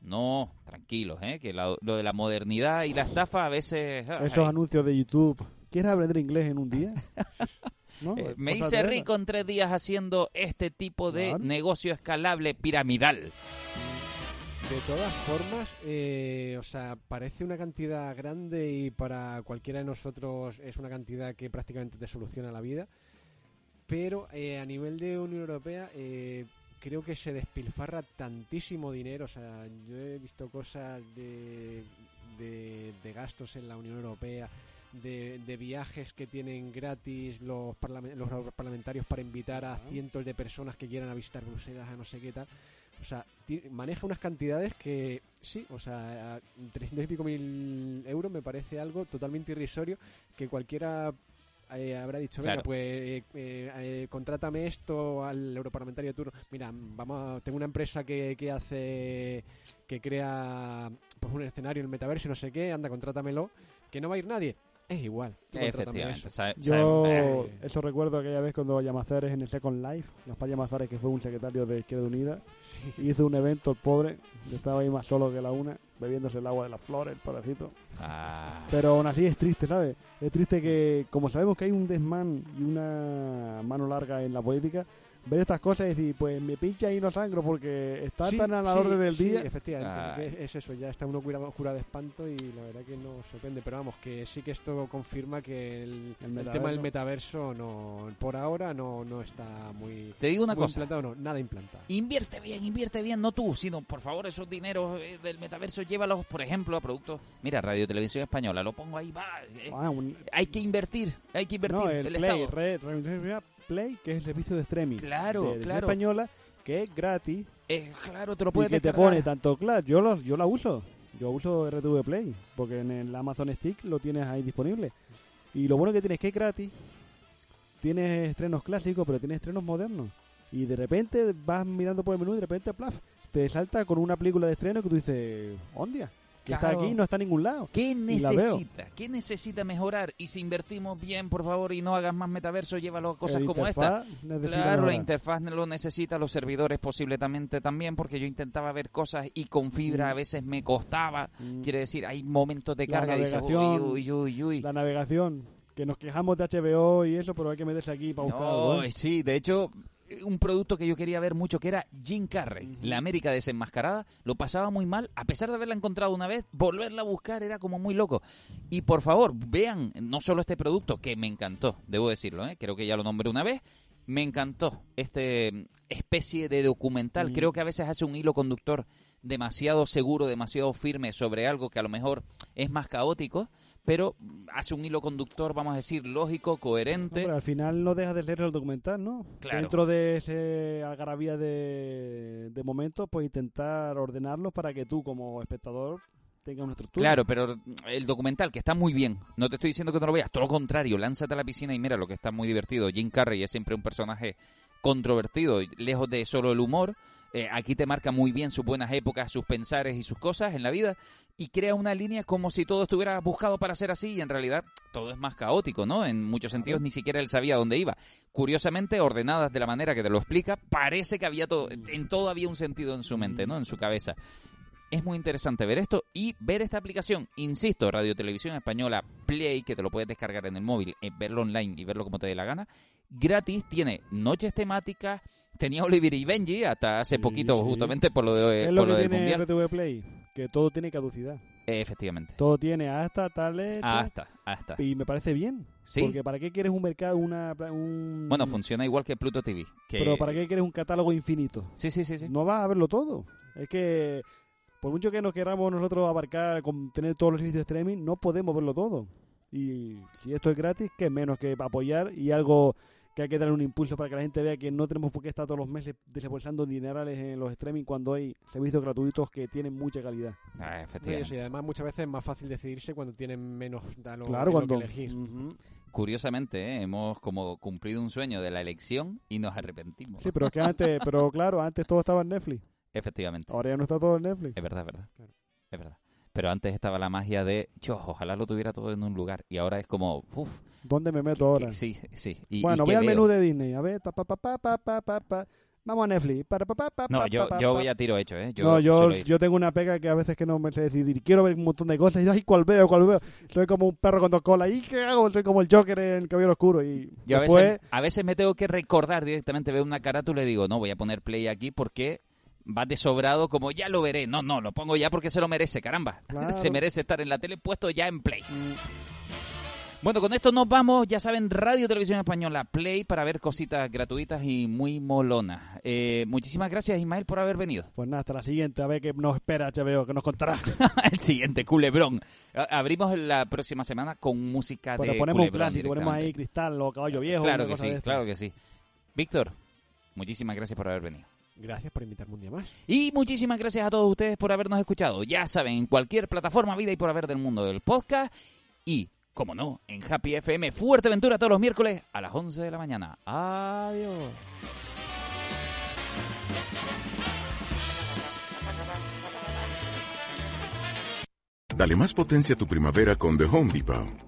No, tranquilos, ¿eh? que la- lo de la modernidad y la estafa a veces... ay, Esos anuncios de YouTube. ¿Quieres aprender inglés en un día? ¿No? eh, me hice rico en tres días haciendo este tipo de Claro. negocio escalable piramidal. De todas formas, eh, o sea, parece una cantidad grande y para cualquiera de nosotros es una cantidad que prácticamente te soluciona la vida. Pero eh, a nivel de Unión Europea eh, creo que se despilfarra tantísimo dinero. O sea, yo he visto cosas de, de, de gastos en la Unión Europea, de, de viajes que tienen gratis los, parlamen- los parlamentarios para invitar a cientos de personas que quieran a visitar Bruselas, a no sé qué tal. O sea, maneja unas cantidades que, sí, o sea, a 300 y pico mil euros me parece algo totalmente irrisorio que cualquiera eh, habrá dicho, venga, Claro. pues eh, eh, eh, contrátame esto al europarlamentario de turno. Mira, vamos a- tengo una empresa que, que hace, que crea pues un escenario en el metaverso y no sé qué, anda, contrátamelo, que no va a ir nadie. Es igual, Efectivamente. eso. Yo eh, eso recuerdo aquella vez cuando Llamazares en el Second Life, Gaspar Llamazares, que fue un secretario de Izquierda Unida, hizo un evento, el pobre, yo estaba ahí más solo que la una, bebiéndose el agua de las flores, el pobrecito. Ah. Pero aún así es triste, ¿sabes? Es triste que, como sabemos que hay un desmán y una mano larga en la política, ver estas cosas y decir, pues me pincha y no sangro porque está Sí, tan a la sí, orden del sí, día. efectivamente, porque es eso, ya está uno cura, cura de espanto y la verdad que no sorprende. Pero vamos, que sí que esto confirma que el, El el metaverso. tema del metaverso no por ahora no, no está muy, Te digo una muy cosa. implantado, no, nada implantado. Invierte bien, invierte bien, no tú, sino por favor esos dineros eh, del metaverso llévalos, por ejemplo, a productos. Mira, Radio Televisión Española, lo pongo ahí, va. eh, Ah, un- hay que invertir, hay que invertir. no, el, el Play, Estado. Red- Red- Play, que es el servicio de streaming Claro, de, de claro. española, que es gratis Eh, claro, te lo y puedes que te pone tanto claro, yo los, yo la uso, yo uso RTV Play, porque en el Amazon Stick lo tienes ahí disponible. Y lo bueno que tienes es que es gratis, tienes estrenos clásicos, pero tienes estrenos modernos. Y de repente vas mirando por el menú y de repente, plaf, te salta con una película de estreno que tú dices, ondia, que está Claro. aquí, no está en ningún lado. ¿Qué necesita? ¿Qué necesita mejorar? Y si invertimos bien, por favor, y no hagas más metaverso, llévalo a cosas El como esta. Claro, la interfaz lo necesita, los servidores posiblemente también, porque yo intentaba ver cosas y con fibra Mm. a veces me costaba. Mm. Quiere decir, hay momentos de La carga y dices, navegación, uy, uy, uy. La navegación, que nos quejamos de HBO y eso, pero hay que meterse aquí para buscar algo. No, ¿eh? sí, de hecho, un producto que yo quería ver mucho, que era Jim Carrey, la América desenmascarada, lo pasaba muy mal, a pesar de haberla encontrado una vez, volverla a buscar era como muy loco. Y por favor, vean no solo este producto, que me encantó, debo decirlo, ¿eh? creo que ya lo nombré una vez, me encantó este mm, especie de documental, creo que a veces hace un hilo conductor demasiado seguro, demasiado firme sobre algo que a lo mejor es más caótico, pero hace un hilo conductor, vamos a decir, lógico, coherente. pero al final no deja de ser el documental, ¿no? Claro. Dentro de ese algarabía de, de momentos, pues intentar ordenarlos para que tú como espectador tengas una estructura. Claro, pero el documental, que está muy bien, no te estoy diciendo que no lo veas, todo lo contrario, lánzate a la piscina y mira lo que está muy divertido. Jim Carrey es siempre un personaje controvertido, lejos de solo el humor. Eh, aquí te marca muy bien sus buenas épocas, sus pensares y sus cosas en la vida y crea una línea como si todo estuviera buscado para ser así y en realidad todo es más caótico, ¿no? En muchos sentidos ni siquiera él sabía dónde iba. Curiosamente, ordenadas de la manera que te lo explica, parece que había todo, en todo había un sentido en su mente, ¿no? En su cabeza. Es muy interesante ver esto y ver esta aplicación. Insisto, Radio Televisión Española Play, que te lo puedes descargar en el móvil, eh, verlo online y verlo como te dé la gana. Gratis, tiene noches temáticas, tenía Oliver y Benji hasta hace Sí, poquito, sí. justamente por lo, de, es por lo que tiene mundial. RTV Play, que todo tiene caducidad. Efectivamente. Todo tiene hasta tal letra, Hasta, hasta. Y me parece bien. Sí. Porque ¿para qué quieres un mercado, una, un... Bueno, funciona igual que Pluto TV. Que... Pero ¿para qué quieres un catálogo infinito? Sí, sí, sí, sí. No vas a verlo todo. Es que, por mucho que nos queramos nosotros abarcar con tener todos los servicios de streaming, no podemos verlo todo. Y si esto es gratis, que menos que apoyar y algo que hay que darle un impulso para que la gente vea que no tenemos por qué estar todos los meses desembolsando dinerales en los streaming cuando hay servicios gratuitos que tienen mucha calidad. Ah, efectivamente. y además muchas veces es más fácil decidirse cuando tienen menos a lo- claro, cuando... que elegir. Ujú. Curiosamente, ¿eh? hemos como cumplido un sueño de la elección y nos arrepentimos. Sí, pero es que antes, pero claro, antes todo estaba en Netflix. Efectivamente. Ahora ya no está todo en Netflix. Es verdad, es verdad. Es verdad. Pero antes estaba la magia de, yo, ojalá lo tuviera todo en un lugar. Y ahora es como, uff. ¿Dónde me meto ahora? Sí, sí. Bueno, y voy al menú de Disney. A ver, pa, pa, pa, pa, pa, pa, pa. Vamos a Netflix. No, yo, yo voy a tiro hecho, ¿eh? Yo, no, yo, tengo una pega que a veces que no me sé decidir. Quiero ver un montón de cosas. Y ay, ¿cuál veo? ¿Cuál veo? Soy como un perro con dos colas. ¿Y qué hago? Soy como el Joker en el cabello oscuro. Y yo a, veces, a veces me tengo que recordar directamente. Veo una cara carátula y digo, no, voy a poner play aquí porque va de sobrado como ya lo veré. No, no, lo pongo ya porque se lo merece, caramba. Claro. se merece estar en la tele puesto ya en play. mm, Bueno, con esto nos vamos, ya saben, Radio Televisión Española Play para ver cositas gratuitas y muy molonas. Eh, muchísimas gracias, Ismael, por haber venido. pues nada, hasta la siguiente. A ver qué nos espera HBO, que nos contará. El siguiente, culebrón. Abrimos la próxima semana con música Pero de ponemos culebrón clásico, ponemos ahí. Cristal o Caballo Viejo. Claro que sí, claro que sí. Víctor, muchísimas gracias por haber venido. Gracias por invitarme un día más. Y muchísimas gracias a todos ustedes por habernos escuchado. Ya saben, en cualquier plataforma vida y por haber del mundo del podcast. Y, como no, en Happy FM Fuerteventura todos los miércoles a las 11 de la mañana. Adiós. Dale más potencia a tu primavera con The Home Depot.